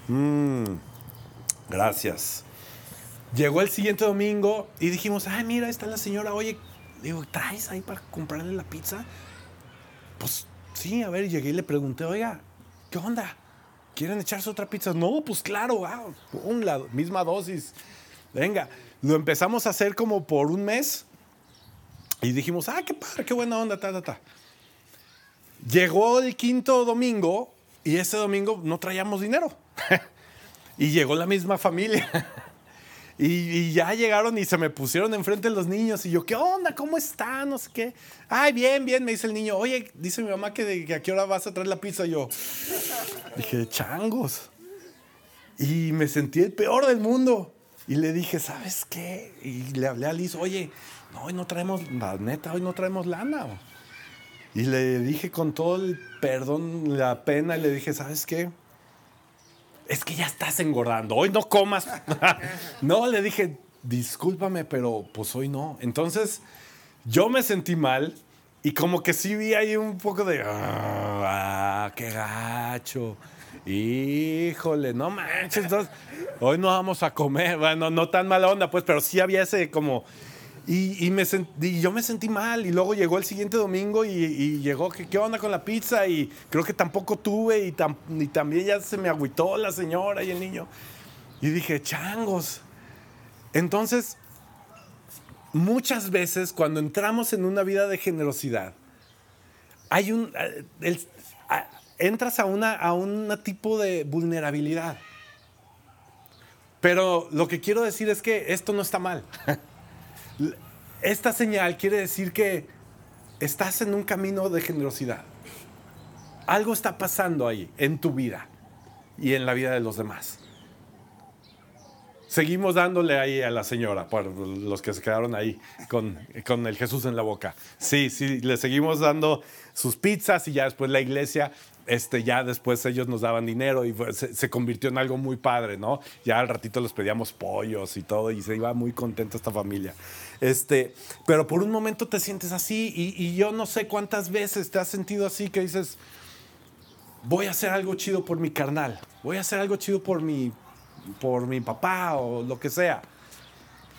Mm, gracias. Llegó el siguiente domingo y dijimos, ay, mira, está la señora, oye, digo, ¿traes ahí para comprarle la pizza? Pues Sí, a ver, llegué y le pregunté, oiga, ¿qué onda? ¿Quieren echarse otra pizza? No, pues claro, ah, la misma dosis. Venga, lo empezamos a hacer como por un mes y dijimos, ah, qué padre, qué buena onda, ta, ta, ta. Llegó el quinto domingo y ese domingo no traíamos dinero. y llegó la misma familia. Y, ya llegaron y se me pusieron enfrente los niños. Y yo, ¿qué onda? ¿Cómo están? No sé qué. Ay, bien, bien, me dice el niño. Oye, dice mi mamá que, de, a qué hora vas a traer la pizza. Y yo dije, changos. Y me sentí el peor del mundo. Y le dije, ¿sabes qué? Y le hablé a Liz, oye, no, hoy no traemos, la neta, hoy no traemos lana. Y le dije con todo el perdón, la pena, y le dije, ¿sabes qué? es que ya estás engordando, hoy no comas. no, le dije, discúlpame, pero pues hoy no. Entonces, yo me sentí mal y como que sí vi ahí un poco de, ah, qué gacho. Híjole, no manches, entonces, hoy no vamos a comer. Bueno, no tan mala onda, pues, pero sí había ese como y, yo me sentí mal. Y luego llegó el siguiente domingo y, llegó, ¿qué, ¿qué, onda con la pizza? Y creo que tampoco tuve y, también ya se me agüitó la señora y el niño. Y dije, changos. Entonces, muchas veces cuando entramos en una vida de generosidad, hay un, eh, entras a, a un tipo de vulnerabilidad. Pero lo que quiero decir es que esto no está mal. Esta señal quiere decir que estás en un camino de generosidad. Algo está pasando ahí en tu vida y en la vida de los demás. Seguimos dándole ahí a la señora, por los que se quedaron ahí con, con el Jesús en la boca. Sí, sí, le seguimos dando sus pizzas y ya después la iglesia este, ya después ellos nos daban dinero y se, convirtió en algo muy padre, ¿no? Ya al ratito les pedíamos pollos y todo y se iba muy contenta esta familia. Este, pero por un momento te sientes así y, yo no sé cuántas veces te has sentido así que dices, voy a hacer algo chido por mi carnal, voy a hacer algo chido por mi, por mi papá o lo que sea.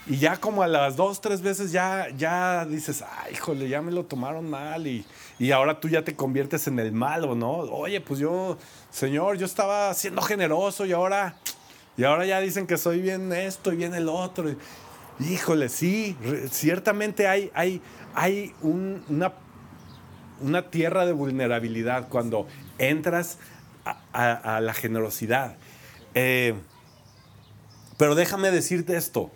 Y ya como a las dos, tres veces ya, ya dices, ay, híjole, ya me lo tomaron mal y, y ahora tú ya te conviertes en el malo, ¿no? Oye, pues yo, Señor, yo estaba siendo generoso y ahora, y ahora ya dicen que soy bien esto y bien el otro. Híjole, sí, ciertamente hay, hay, hay una, una tierra de vulnerabilidad cuando entras a, la generosidad. Eh, pero déjame decirte esto.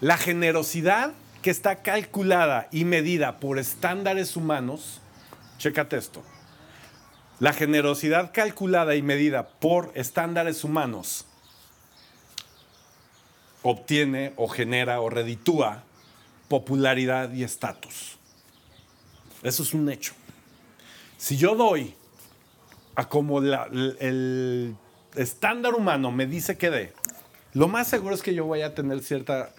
La generosidad que está calculada y medida por estándares humanos, chécate esto. La generosidad calculada y medida por estándares humanos obtiene o genera o reditúa popularidad y estatus. Eso es un hecho. Si yo doy a como el estándar humano me dice que dé, lo más seguro es que yo voy a tener cierta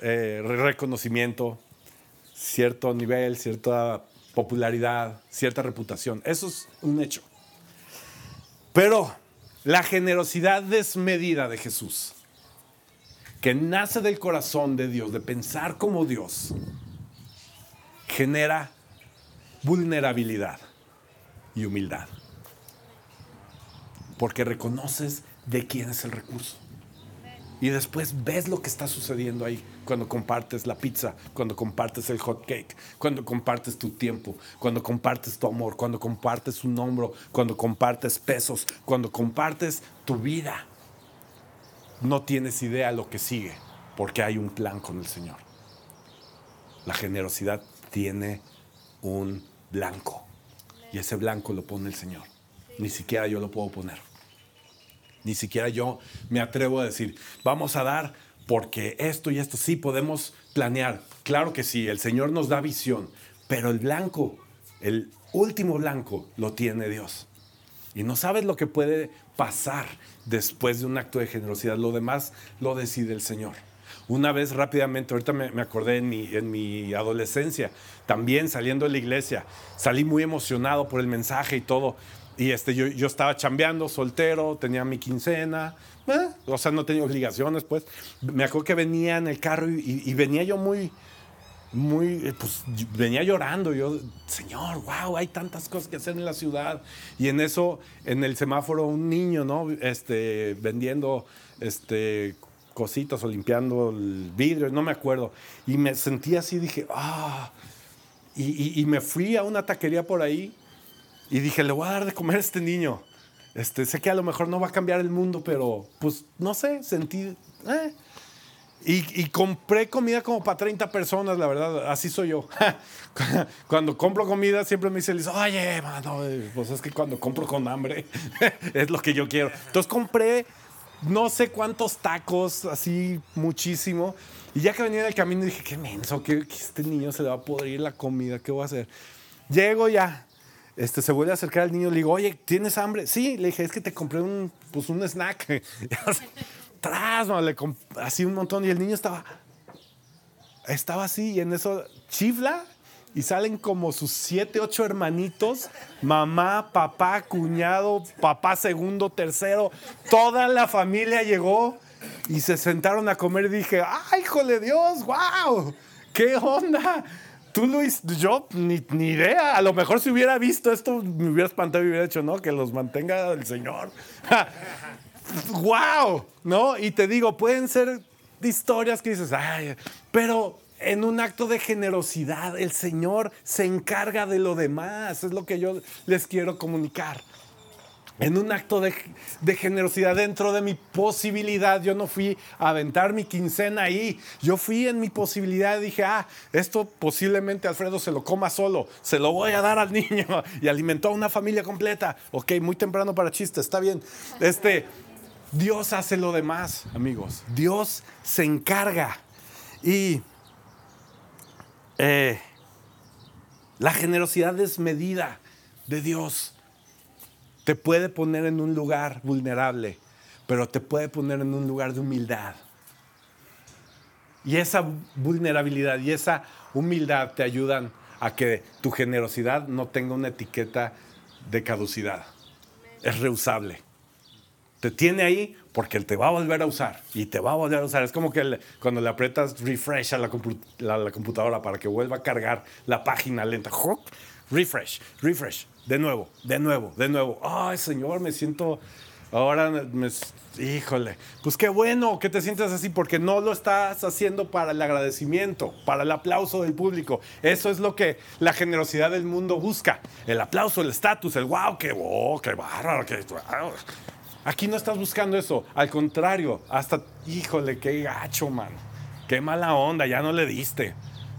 eh, reconocimiento, cierto nivel, cierta popularidad, cierta reputación. Eso es un hecho. Pero la generosidad desmedida de Jesús, que nace del corazón de Dios, de pensar como Dios, genera vulnerabilidad y humildad. Porque reconoces de quién es el recurso. Y después ves lo que está sucediendo ahí cuando compartes la pizza, cuando compartes el hot cake, cuando compartes tu tiempo, cuando compartes tu amor, cuando compartes un hombro, cuando compartes pesos, cuando compartes tu vida. No tienes idea lo que sigue, porque hay un plan con el Señor. La generosidad tiene un blanco. Y ese blanco lo pone el Señor. Ni siquiera yo lo puedo poner. Ni siquiera yo me atrevo a decir, vamos a dar porque esto y esto sí podemos planear. Claro que sí, el Señor nos da visión, pero el blanco, el último blanco, lo tiene Dios. Y no sabes lo que puede pasar después de un acto de generosidad. Lo demás lo decide el Señor. Una vez rápidamente, ahorita me, acordé en mi, en mi adolescencia, también saliendo de la iglesia, salí muy emocionado por el mensaje y todo. Y este, yo, yo estaba chambeando, soltero, tenía mi quincena, eh, o sea, no tenía obligaciones, pues. Me acuerdo que venía en el carro y, venía yo muy, muy, eh, pues venía llorando. Yo, Señor, wow, hay tantas cosas que hacer en la ciudad. Y en eso, en el semáforo, un niño, ¿no? Este, vendiendo, este, cositas o limpiando el vidrio, no me acuerdo. Y me sentí así, dije, ah. y, y me fui a una taquería por ahí y dije, le voy a dar de comer a este niño. Este, sé que a lo mejor no va a cambiar el mundo, pero pues no sé, sentí... Eh. Y, compré comida como para 30 personas, la verdad, así soy yo. cuando compro comida siempre me dice, oye, mano, pues es que cuando compro con hambre es lo que yo quiero. Entonces compré no sé cuántos tacos, así muchísimo. Y ya que venía del camino dije, qué menso, que, este niño se le va a podrir la comida, ¿qué voy a hacer? Llego ya, este, se vuelve a acercar al niño, le digo, oye, ¿tienes hambre? Sí, le dije, es que te compré un, pues, un snack. Tras, le así un montón. Y el niño estaba, estaba así, y en eso chifla, y salen como sus siete, ocho hermanitos, mamá, papá, cuñado, papá segundo, tercero, toda la familia llegó y se sentaron a comer y dije, ¡ay, hijo Dios! ¡Wow! ¿Qué onda? Tú, Luis, yo ni, ni, idea. A lo mejor si hubiera visto esto, me hubiera espantado y hubiera dicho, no, que los mantenga el Señor. ¡Wow! ¿No? Y te digo, pueden ser historias que dices, ay, pero en un acto de generosidad, el Señor se encarga de lo demás. Es lo que yo les quiero comunicar en un acto de, generosidad dentro de mi posibilidad. Yo no fui a aventar mi quincena ahí. Yo fui en mi posibilidad y dije, ah, esto posiblemente Alfredo se lo coma solo. Se lo voy a dar al niño. Y alimentó a una familia completa. Ok, muy temprano para chistes, está bien. Este, Dios hace lo demás, amigos. Dios se encarga. Y eh, la generosidad desmedida de Dios te puede poner en un lugar vulnerable, pero te puede poner en un lugar de humildad. Y esa vulnerabilidad y esa humildad te ayudan a que tu generosidad no tenga una etiqueta de caducidad. Es reusable. Te tiene ahí porque Él te va a volver a usar y te va a volver a usar. Es como que cuando le aprietas refresh a la, compu- la- la computadora para que vuelva a cargar la página lenta. ¡Jup! Refresh, refresh. De nuevo, de nuevo, de nuevo. Ay, Señor, me siento... Ahora, me, híjole, pues qué bueno que te sientas así porque no lo estás haciendo para el agradecimiento, para el aplauso del público. Eso es lo que la generosidad del mundo busca. El aplauso, el estatus, el wow, qué, oh, qué bárbaro, qué... wow". Aquí no estás buscando eso. Al contrario, hasta, híjole, qué gacho, man. Qué mala onda, ya no le diste.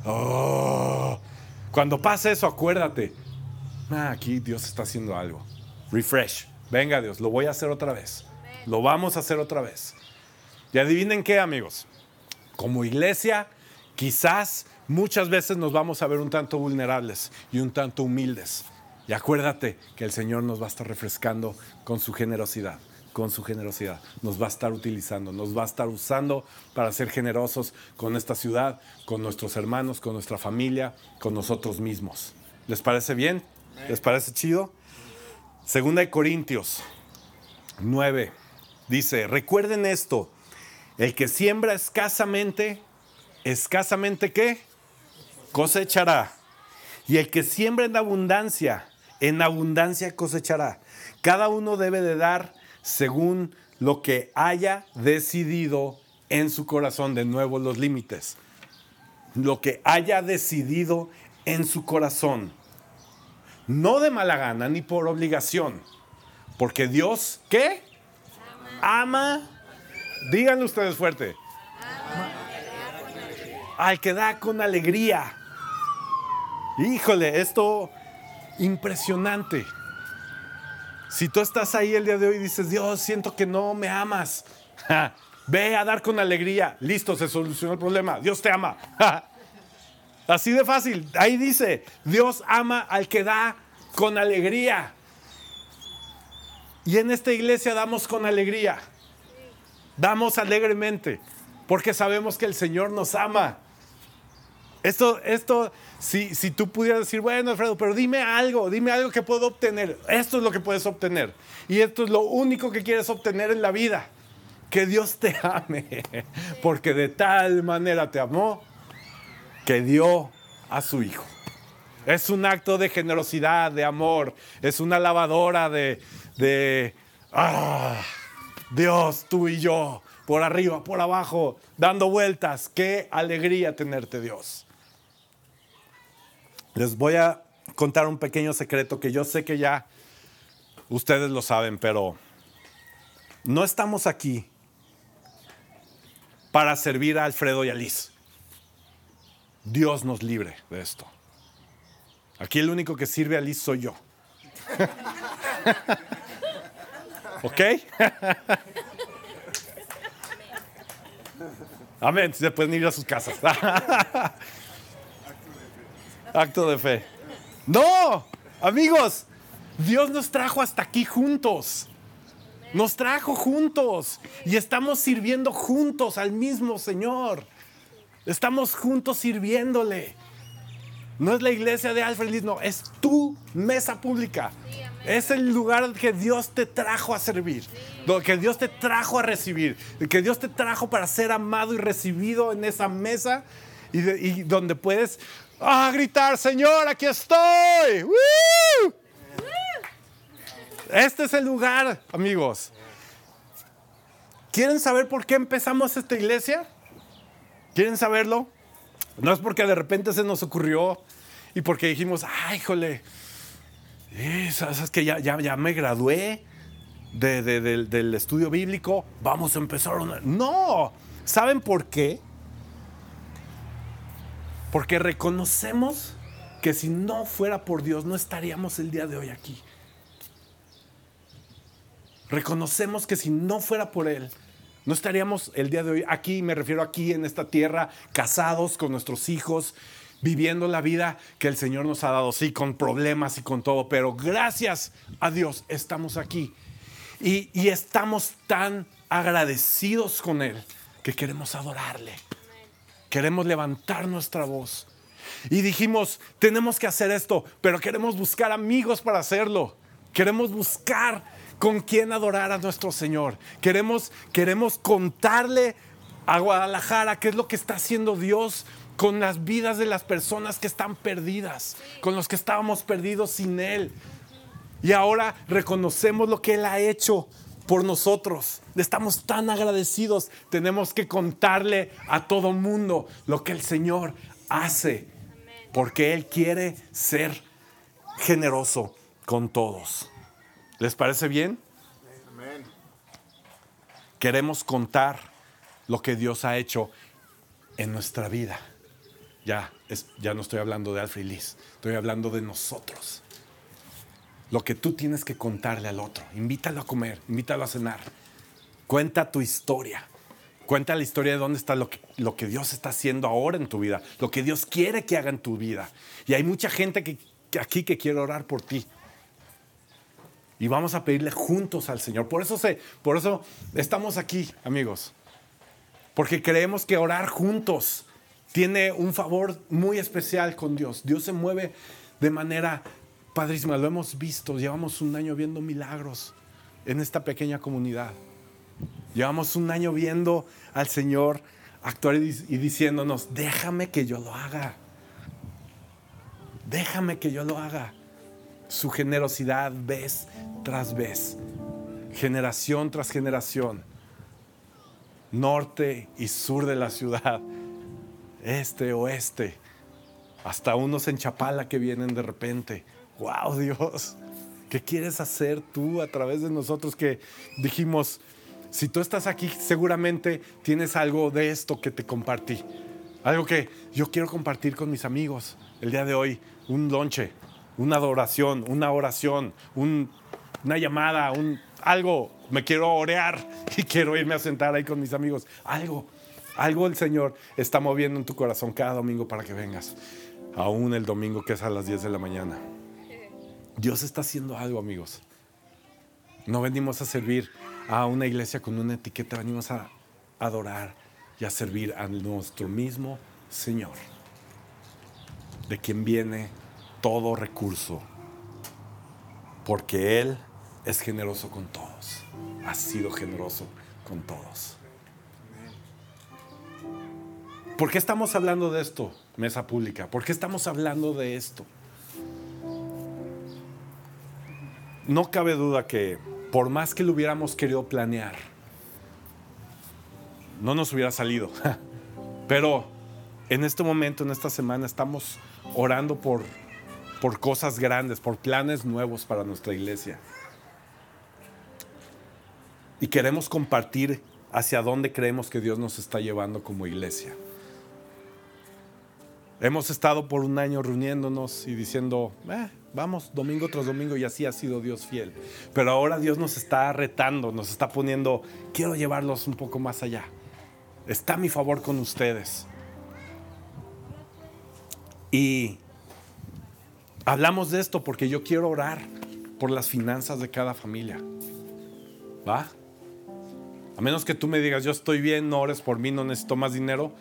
Oh. Cuando pasa eso, acuérdate. Ah, aquí Dios está haciendo algo. Refresh. Venga, Dios, lo voy a hacer otra vez. Lo vamos a hacer otra vez. Y adivinen qué, amigos. Como iglesia, quizás muchas veces nos vamos a ver un tanto vulnerables y un tanto humildes. Y acuérdate que el Señor nos va a estar refrescando con su generosidad, con su generosidad. Nos va a estar utilizando, nos va a estar usando para ser generosos con esta ciudad, con nuestros hermanos, con nuestra familia, con nosotros mismos. ¿Les parece bien? ¿Les parece chido? Segunda de Corintios 9 dice, recuerden esto, el que siembra escasamente, escasamente qué? Cosechará. Y el que siembra en abundancia, en abundancia cosechará. Cada uno debe de dar según lo que haya decidido en su corazón, de nuevo los límites. Lo que haya decidido en su corazón. No de mala gana ni por obligación. Porque Dios, ¿qué? Ama. Díganlo ustedes fuerte. Al que da con alegría. Híjole, esto impresionante. Si tú estás ahí el día de hoy y dices, Dios, siento que no me amas. Ve a dar con alegría. Listo, se solucionó el problema. Dios te ama. Así de fácil. Ahí dice, Dios ama al que da con alegría. Y en esta iglesia damos con alegría. Damos alegremente. Porque sabemos que el Señor nos ama. Esto, esto, si, si tú pudieras decir, bueno, Alfredo, pero dime algo, dime algo que puedo obtener. Esto es lo que puedes obtener. Y esto es lo único que quieres obtener en la vida. Que Dios te ame. Porque de tal manera te amó que dio a su Hijo. Es un acto de generosidad, de amor. Es una lavadora de, de ah, Dios, tú y yo, por arriba, por abajo, dando vueltas. Qué alegría tenerte, Dios. Les voy a contar un pequeño secreto que yo sé que ya ustedes lo saben, pero no estamos aquí para servir a Alfredo y a Liz. Dios nos libre de esto. Aquí el único que sirve a Liz soy yo. ¿Ok? Amén. Se pueden ir a sus casas. Acto de fe. No, amigos, Dios nos trajo hasta aquí juntos. Nos trajo juntos y estamos sirviendo juntos al mismo Señor. Estamos juntos sirviéndole. No es la iglesia de Alfred Liz, no, es tu mesa pública. Es el lugar que Dios te trajo a servir, que Dios te trajo a recibir, que Dios te trajo para ser amado y recibido en esa mesa y donde puedes ah, gritar, Señor, aquí estoy. Este es el lugar, amigos. ¿Quieren saber por qué empezamos esta iglesia? ¿Quieren saberlo? No es porque de repente se nos ocurrió y porque dijimos, ay, híjole, eh, sabes que ya, ya, ya me gradué de- de- del- del estudio bíblico, vamos a empezar una... No, ¿saben por qué? Porque reconocemos que si no fuera por Dios no estaríamos el día de hoy aquí. Reconocemos que si no fuera por Él, no estaríamos el día de hoy aquí, me refiero aquí en esta tierra, casados con nuestros hijos, viviendo la vida que el Señor nos ha dado, sí, con problemas y con todo, pero gracias a Dios estamos aquí. Y, y estamos tan agradecidos con Él que queremos adorarle. Queremos levantar nuestra voz. Y dijimos, tenemos que hacer esto, pero queremos buscar amigos para hacerlo. Queremos buscar con quién adorar a nuestro Señor. Queremos, queremos contarle a Guadalajara qué es lo que está haciendo Dios con las vidas de las personas que están perdidas, con los que estábamos perdidos sin Él. Y ahora reconocemos lo que Él ha hecho por nosotros. Estamos tan agradecidos. Tenemos que contarle a todo mundo lo que el Señor hace. Porque Él quiere ser generoso con todos. ¿Les parece bien? Queremos contar lo que Dios ha hecho en nuestra vida. Ya, ya no estoy hablando de Alfred Liz, estoy hablando de nosotros. Lo que tú tienes que contarle al otro. Invítalo a comer, invítalo a cenar. Cuenta tu historia. Cuenta la historia de dónde está lo que, Dios está haciendo ahora en tu vida, lo que Dios quiere que haga en tu vida. Y hay mucha gente que, aquí que quiere orar por ti. Y vamos a pedirle juntos al Señor. Por eso, sé, por eso estamos aquí, amigos. Porque creemos que orar juntos tiene un favor muy especial con Dios. Dios se mueve de manera padrísima. Lo hemos visto. Llevamos un año viendo milagros en esta pequeña comunidad. Llevamos un año viendo al Señor actuar y, diciéndonos, déjame que yo lo haga. Déjame que yo lo haga. Su generosidad vez tras vez, generación tras generación, norte y sur de la ciudad este, oeste, hasta unos en Chapala que vienen de repente. ¡Wow, Dios! ¿Qué quieres hacer tú a través de nosotros que dijimos, si tú estás aquí, seguramente tienes algo de esto que te compartí? Algo que yo quiero compartir con mis amigos el día de hoy, un lonche, una adoración, una oración, una llamada, algo. Me quiero orear y quiero irme a sentar ahí con mis amigos. Algo. Algo el Señor está moviendo en tu corazón cada domingo para que vengas. Aún el domingo que es a las 10 de la mañana. Dios está haciendo algo, amigos. No venimos a servir a una iglesia con una etiqueta, venimos a adorar y a servir a nuestro mismo Señor, de quien viene todo recurso, porque Él es generoso con todos, ha sido generoso con todos. ¿Por qué estamos hablando de esto, mesa pública? ¿Por qué estamos hablando de esto? No cabe duda que por más que lo hubiéramos querido planear, no nos hubiera salido. Pero en este momento, en esta semana, estamos orando por, por cosas grandes, por planes nuevos para nuestra iglesia. Y queremos compartir hacia dónde creemos que Dios nos está llevando como iglesia. Hemos estado por un año reuniéndonos y diciendo, eh, vamos domingo tras domingo y así ha sido Dios fiel. Pero ahora Dios nos está retando, nos está poniendo, quiero llevarlos un poco más allá. Está a mi favor con ustedes. Y hablamos de esto porque yo quiero orar por las finanzas de cada familia. ¿Va? A menos que tú me digas, yo estoy bien, no ores por mí, no necesito más dinero,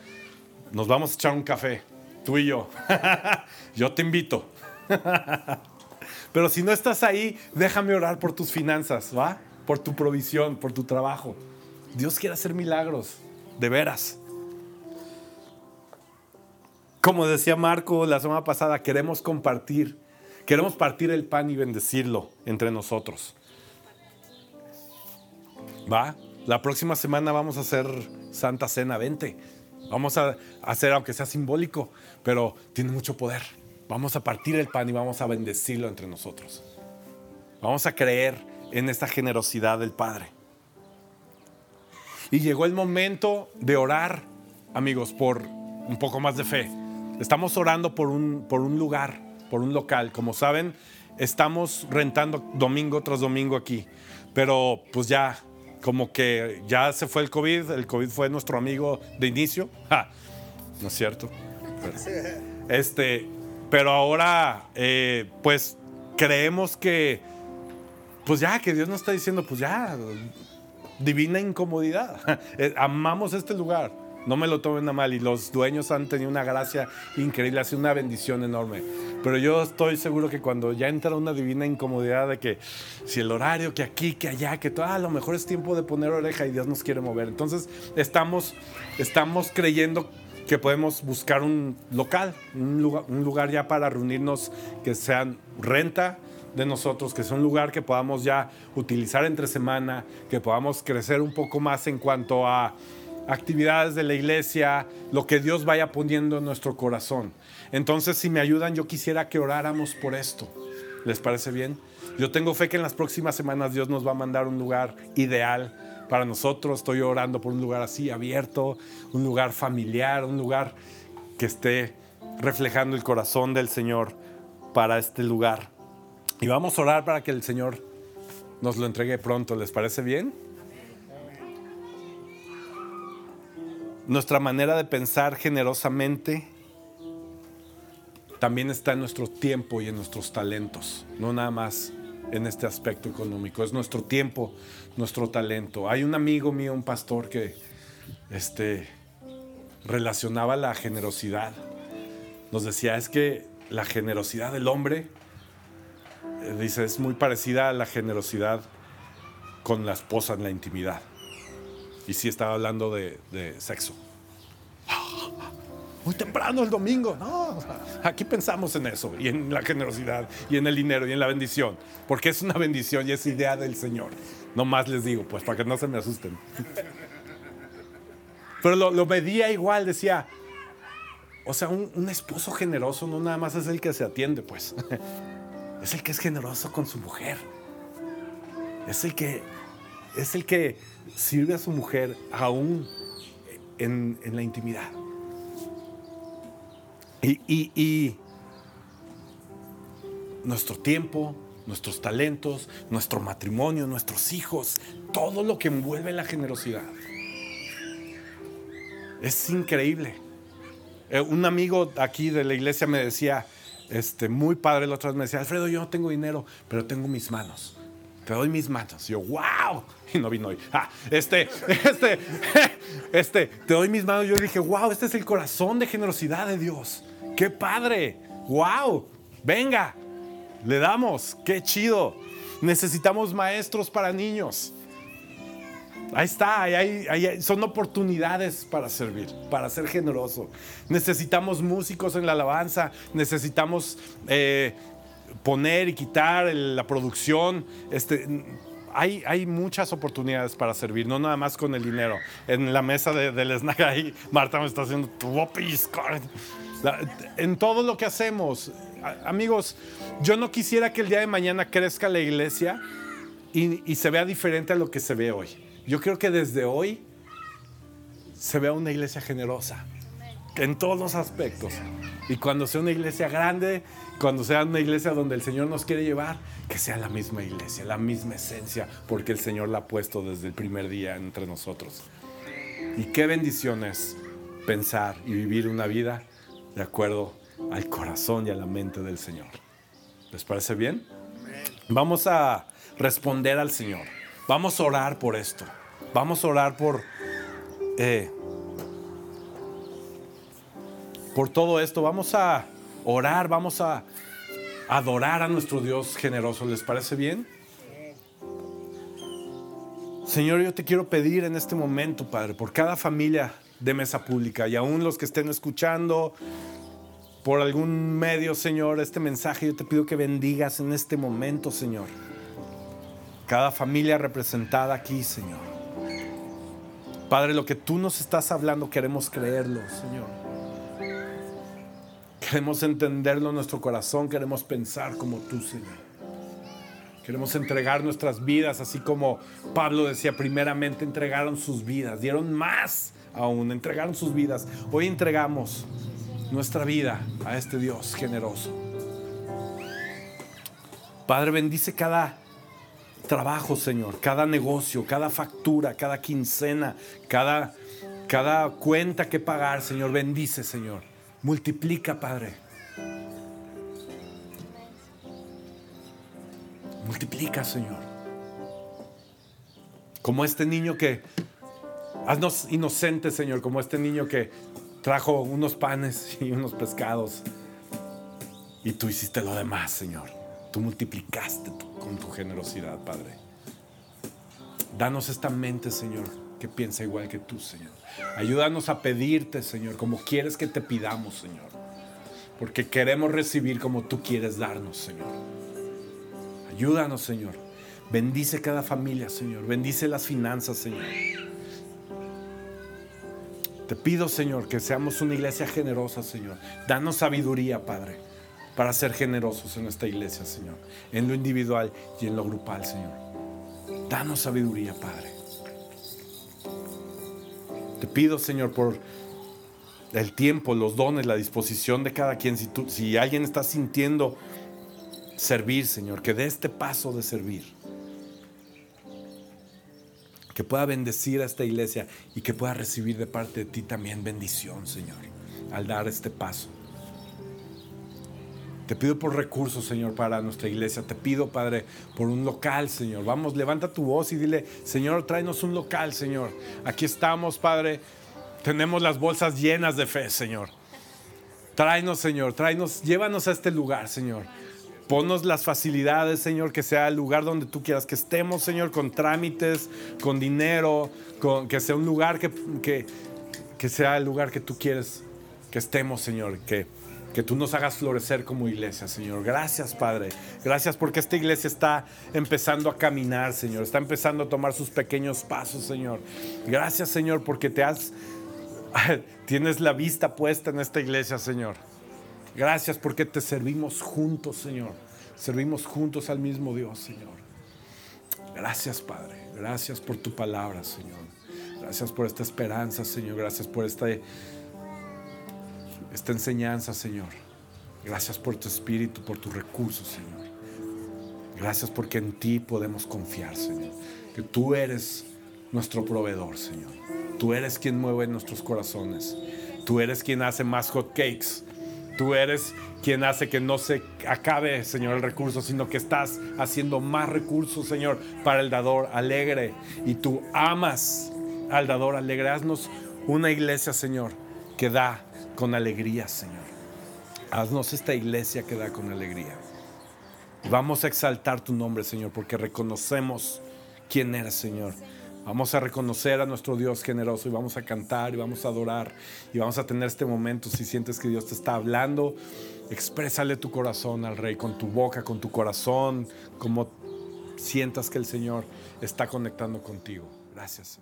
nos vamos a echar un café tú y yo. yo te invito. Pero si no estás ahí, déjame orar por tus finanzas, ¿va? Por tu provisión, por tu trabajo. Dios quiere hacer milagros, de veras. Como decía Marco la semana pasada, queremos compartir, queremos partir el pan y bendecirlo entre nosotros. ¿Va? La próxima semana vamos a hacer Santa Cena, vente. Vamos a hacer, aunque sea simbólico, pero tiene mucho poder. Vamos a partir el pan y vamos a bendecirlo entre nosotros. Vamos a creer en esta generosidad del Padre. Y llegó el momento de orar, amigos, por un poco más de fe. Estamos orando por un, por un lugar, por un local. Como saben, estamos rentando domingo tras domingo aquí. Pero pues ya como que ya se fue el COVID, el COVID fue nuestro amigo de inicio. no es cierto. Este, pero ahora, eh, pues creemos que, pues ya, que Dios nos está diciendo, pues ya, divina incomodidad. Eh, amamos este lugar, No me lo tomen a mal. Y los dueños han tenido una gracia increíble, ha sido una bendición enorme. Pero yo estoy seguro que cuando ya entra una divina incomodidad de que si el horario, que aquí, que allá, que todo, ah, a lo mejor es tiempo de poner oreja y Dios nos quiere mover. Entonces estamos, estamos creyendo que podemos buscar un local, un lugar, ya para reunirnos que sean renta de nosotros, que sea un lugar que podamos ya utilizar entre semana, que podamos crecer un poco más en cuanto a actividades de la iglesia, lo que Dios vaya poniendo en nuestro corazón. Entonces, si me ayudan, yo quisiera que oráramos por esto. ¿Les parece bien? Yo tengo fe que en las próximas semanas Dios nos va a mandar un lugar ideal para nosotros. Estoy orando por un lugar así abierto, un lugar familiar, un lugar que esté reflejando el corazón del Señor para este lugar. Y vamos a orar para que el Señor nos lo entregue pronto. ¿Les parece bien? Nuestra manera de pensar generosamente también está en nuestro tiempo y en nuestros talentos, no nada más en este aspecto económico, es nuestro tiempo, nuestro talento. Hay un amigo mío, un pastor que este, relacionaba la generosidad. Nos decía, es que la generosidad del hombre, eh, dice, es muy parecida a la generosidad con la esposa en la intimidad. Y sí estaba hablando de, de sexo muy temprano el domingo. No, aquí pensamos en eso y en la generosidad y en el dinero y en la bendición, porque es una bendición y es idea del Señor. No más les digo, pues para que no se me asusten. Pero lo, lo medía igual, decía, o sea, un, esposo generoso no nada más es el que se atiende, pues. Es el que es generoso con su mujer. Es el que, es el que sirve a su mujer aún en, en la intimidad. Y, nuestro tiempo, nuestros talentos, nuestro matrimonio, nuestros hijos, todo lo que envuelve la generosidad. Es increíble. Eh, un amigo aquí de la iglesia me decía, este, muy padre, la otra vez me decía, Alfredo, yo no tengo dinero, pero tengo mis manos. Te doy mis manos. Y yo, wow. Y no vino hoy. Ah, este, este, este, te doy mis manos. Yo dije, wow, este es el corazón de generosidad de Dios. ¡Qué padre! ¡Wow! Venga, le damos. ¡Qué chido! Necesitamos maestros para niños. Ahí está, ahí, son oportunidades para servir, para ser generoso. Necesitamos músicos en la alabanza, necesitamos eh, poner y quitar la producción. Este, hay, hay, muchas oportunidades para servir, no nada más con el dinero. En la mesa del snack ahí, Marta me está haciendo en todo lo que hacemos. Amigos, yo no quisiera que el día de mañana crezca la iglesia y, se vea diferente a lo que se ve hoy. Yo creo que desde hoy se vea una iglesia generosa en todos los aspectos. Y cuando sea una iglesia grande, cuando sea una iglesia donde el Señor nos quiere llevar, que sea la misma iglesia, la misma esencia, porque el Señor la ha puesto desde el primer día entre nosotros. Y qué bendición es pensar y vivir una vida de acuerdo al corazón y a la mente del Señor. ¿Les parece bien? Vamos a responder al Señor. Vamos a orar por esto. Vamos a orar por, eh, por todo esto. Vamos a orar, vamos a adorar a nuestro Dios generoso. ¿Les parece bien? Señor, yo te quiero pedir en este momento, Padre, por cada familia de mesa pública y aún los que estén escuchando por algún medio, Señor, este mensaje, yo te pido que bendigas en este momento, Señor. Cada familia representada aquí, Señor. Padre, lo que tú nos estás hablando queremos creerlo, Señor. Queremos entenderlo en nuestro corazón, queremos pensar como tú, Señor. Queremos entregar nuestras vidas, así como Pablo decía, primeramente entregaron sus vidas, dieron más aún, entregaron sus vidas. Hoy entregamos nuestra vida a este Dios generoso. Padre, bendice cada trabajo, Señor, cada negocio, cada factura, cada quincena, cada, cada cuenta que pagar, Señor. Bendice, Señor. Multiplica, Padre. Multiplica, Señor. Como este niño que Haznos inocentes, Señor, como este niño que trajo unos panes y unos pescados. Y tú hiciste lo demás, Señor. Tú multiplicaste con tu generosidad, Padre. Danos esta mente, Señor, que piensa igual que tú, Señor. Ayúdanos a pedirte, Señor, como quieres que te pidamos, Señor. Porque queremos recibir como tú quieres darnos, Señor. Ayúdanos, Señor. Bendice cada familia, Señor. Bendice las finanzas, Señor. Te pido, Señor, que seamos una iglesia generosa, Señor. Danos sabiduría, Padre, para ser generosos en esta iglesia, Señor. En lo individual y en lo grupal, Señor. Danos sabiduría, Padre. Te pido, Señor, por el tiempo, los dones, la disposición de cada quien. Si, si alguien está sintiendo servir, Señor, que dé este paso de servir que pueda bendecir a esta iglesia y que pueda recibir de parte de ti también bendición, Señor, al dar este paso. Te pido por recursos, Señor, para nuestra iglesia. Te pido, Padre, por un local, Señor. Vamos, levanta tu voz y dile, Señor, tráenos un local, Señor. Aquí estamos, Padre. Tenemos las bolsas llenas de fe, Señor. Tráenos, Señor, tráenos, llévanos a este lugar, Señor. Ponnos las facilidades, Señor, que sea el lugar donde tú quieras que estemos, Señor, con trámites, con dinero, que sea un lugar que, que, que sea el lugar que tú quieres que estemos, Señor, que, que tú nos hagas florecer como iglesia, Señor. Gracias, Padre. Gracias porque esta iglesia está empezando a caminar, Señor. Está empezando a tomar sus pequeños pasos, Señor. Gracias, Señor, porque te has... Tienes la vista puesta en esta iglesia, Señor. Gracias porque te servimos juntos, Señor. Servimos juntos al mismo Dios, Señor. Gracias, Padre. Gracias por tu palabra, Señor. Gracias por esta esperanza, Señor. Gracias por esta, esta enseñanza, Señor. Gracias por tu espíritu, por tus recursos, Señor. Gracias porque en ti podemos confiar, Señor. Que tú eres nuestro proveedor, Señor. Tú eres quien mueve nuestros corazones. Tú eres quien hace más hot cakes Tú eres quien hace que no se acabe, Señor, el recurso, sino que estás haciendo más recursos, Señor, para el dador alegre. Y tú amas al dador alegre. Haznos una iglesia, Señor, que da con alegría, Señor. Haznos esta iglesia que da con alegría. Vamos a exaltar tu nombre, Señor, porque reconocemos quién eres, Señor. Vamos a reconocer a nuestro Dios generoso y vamos a cantar y vamos a adorar y vamos a tener este momento. Si sientes que Dios te está hablando, exprésale tu corazón al Rey con tu boca, con tu corazón, como sientas que el Señor está conectando contigo. Gracias.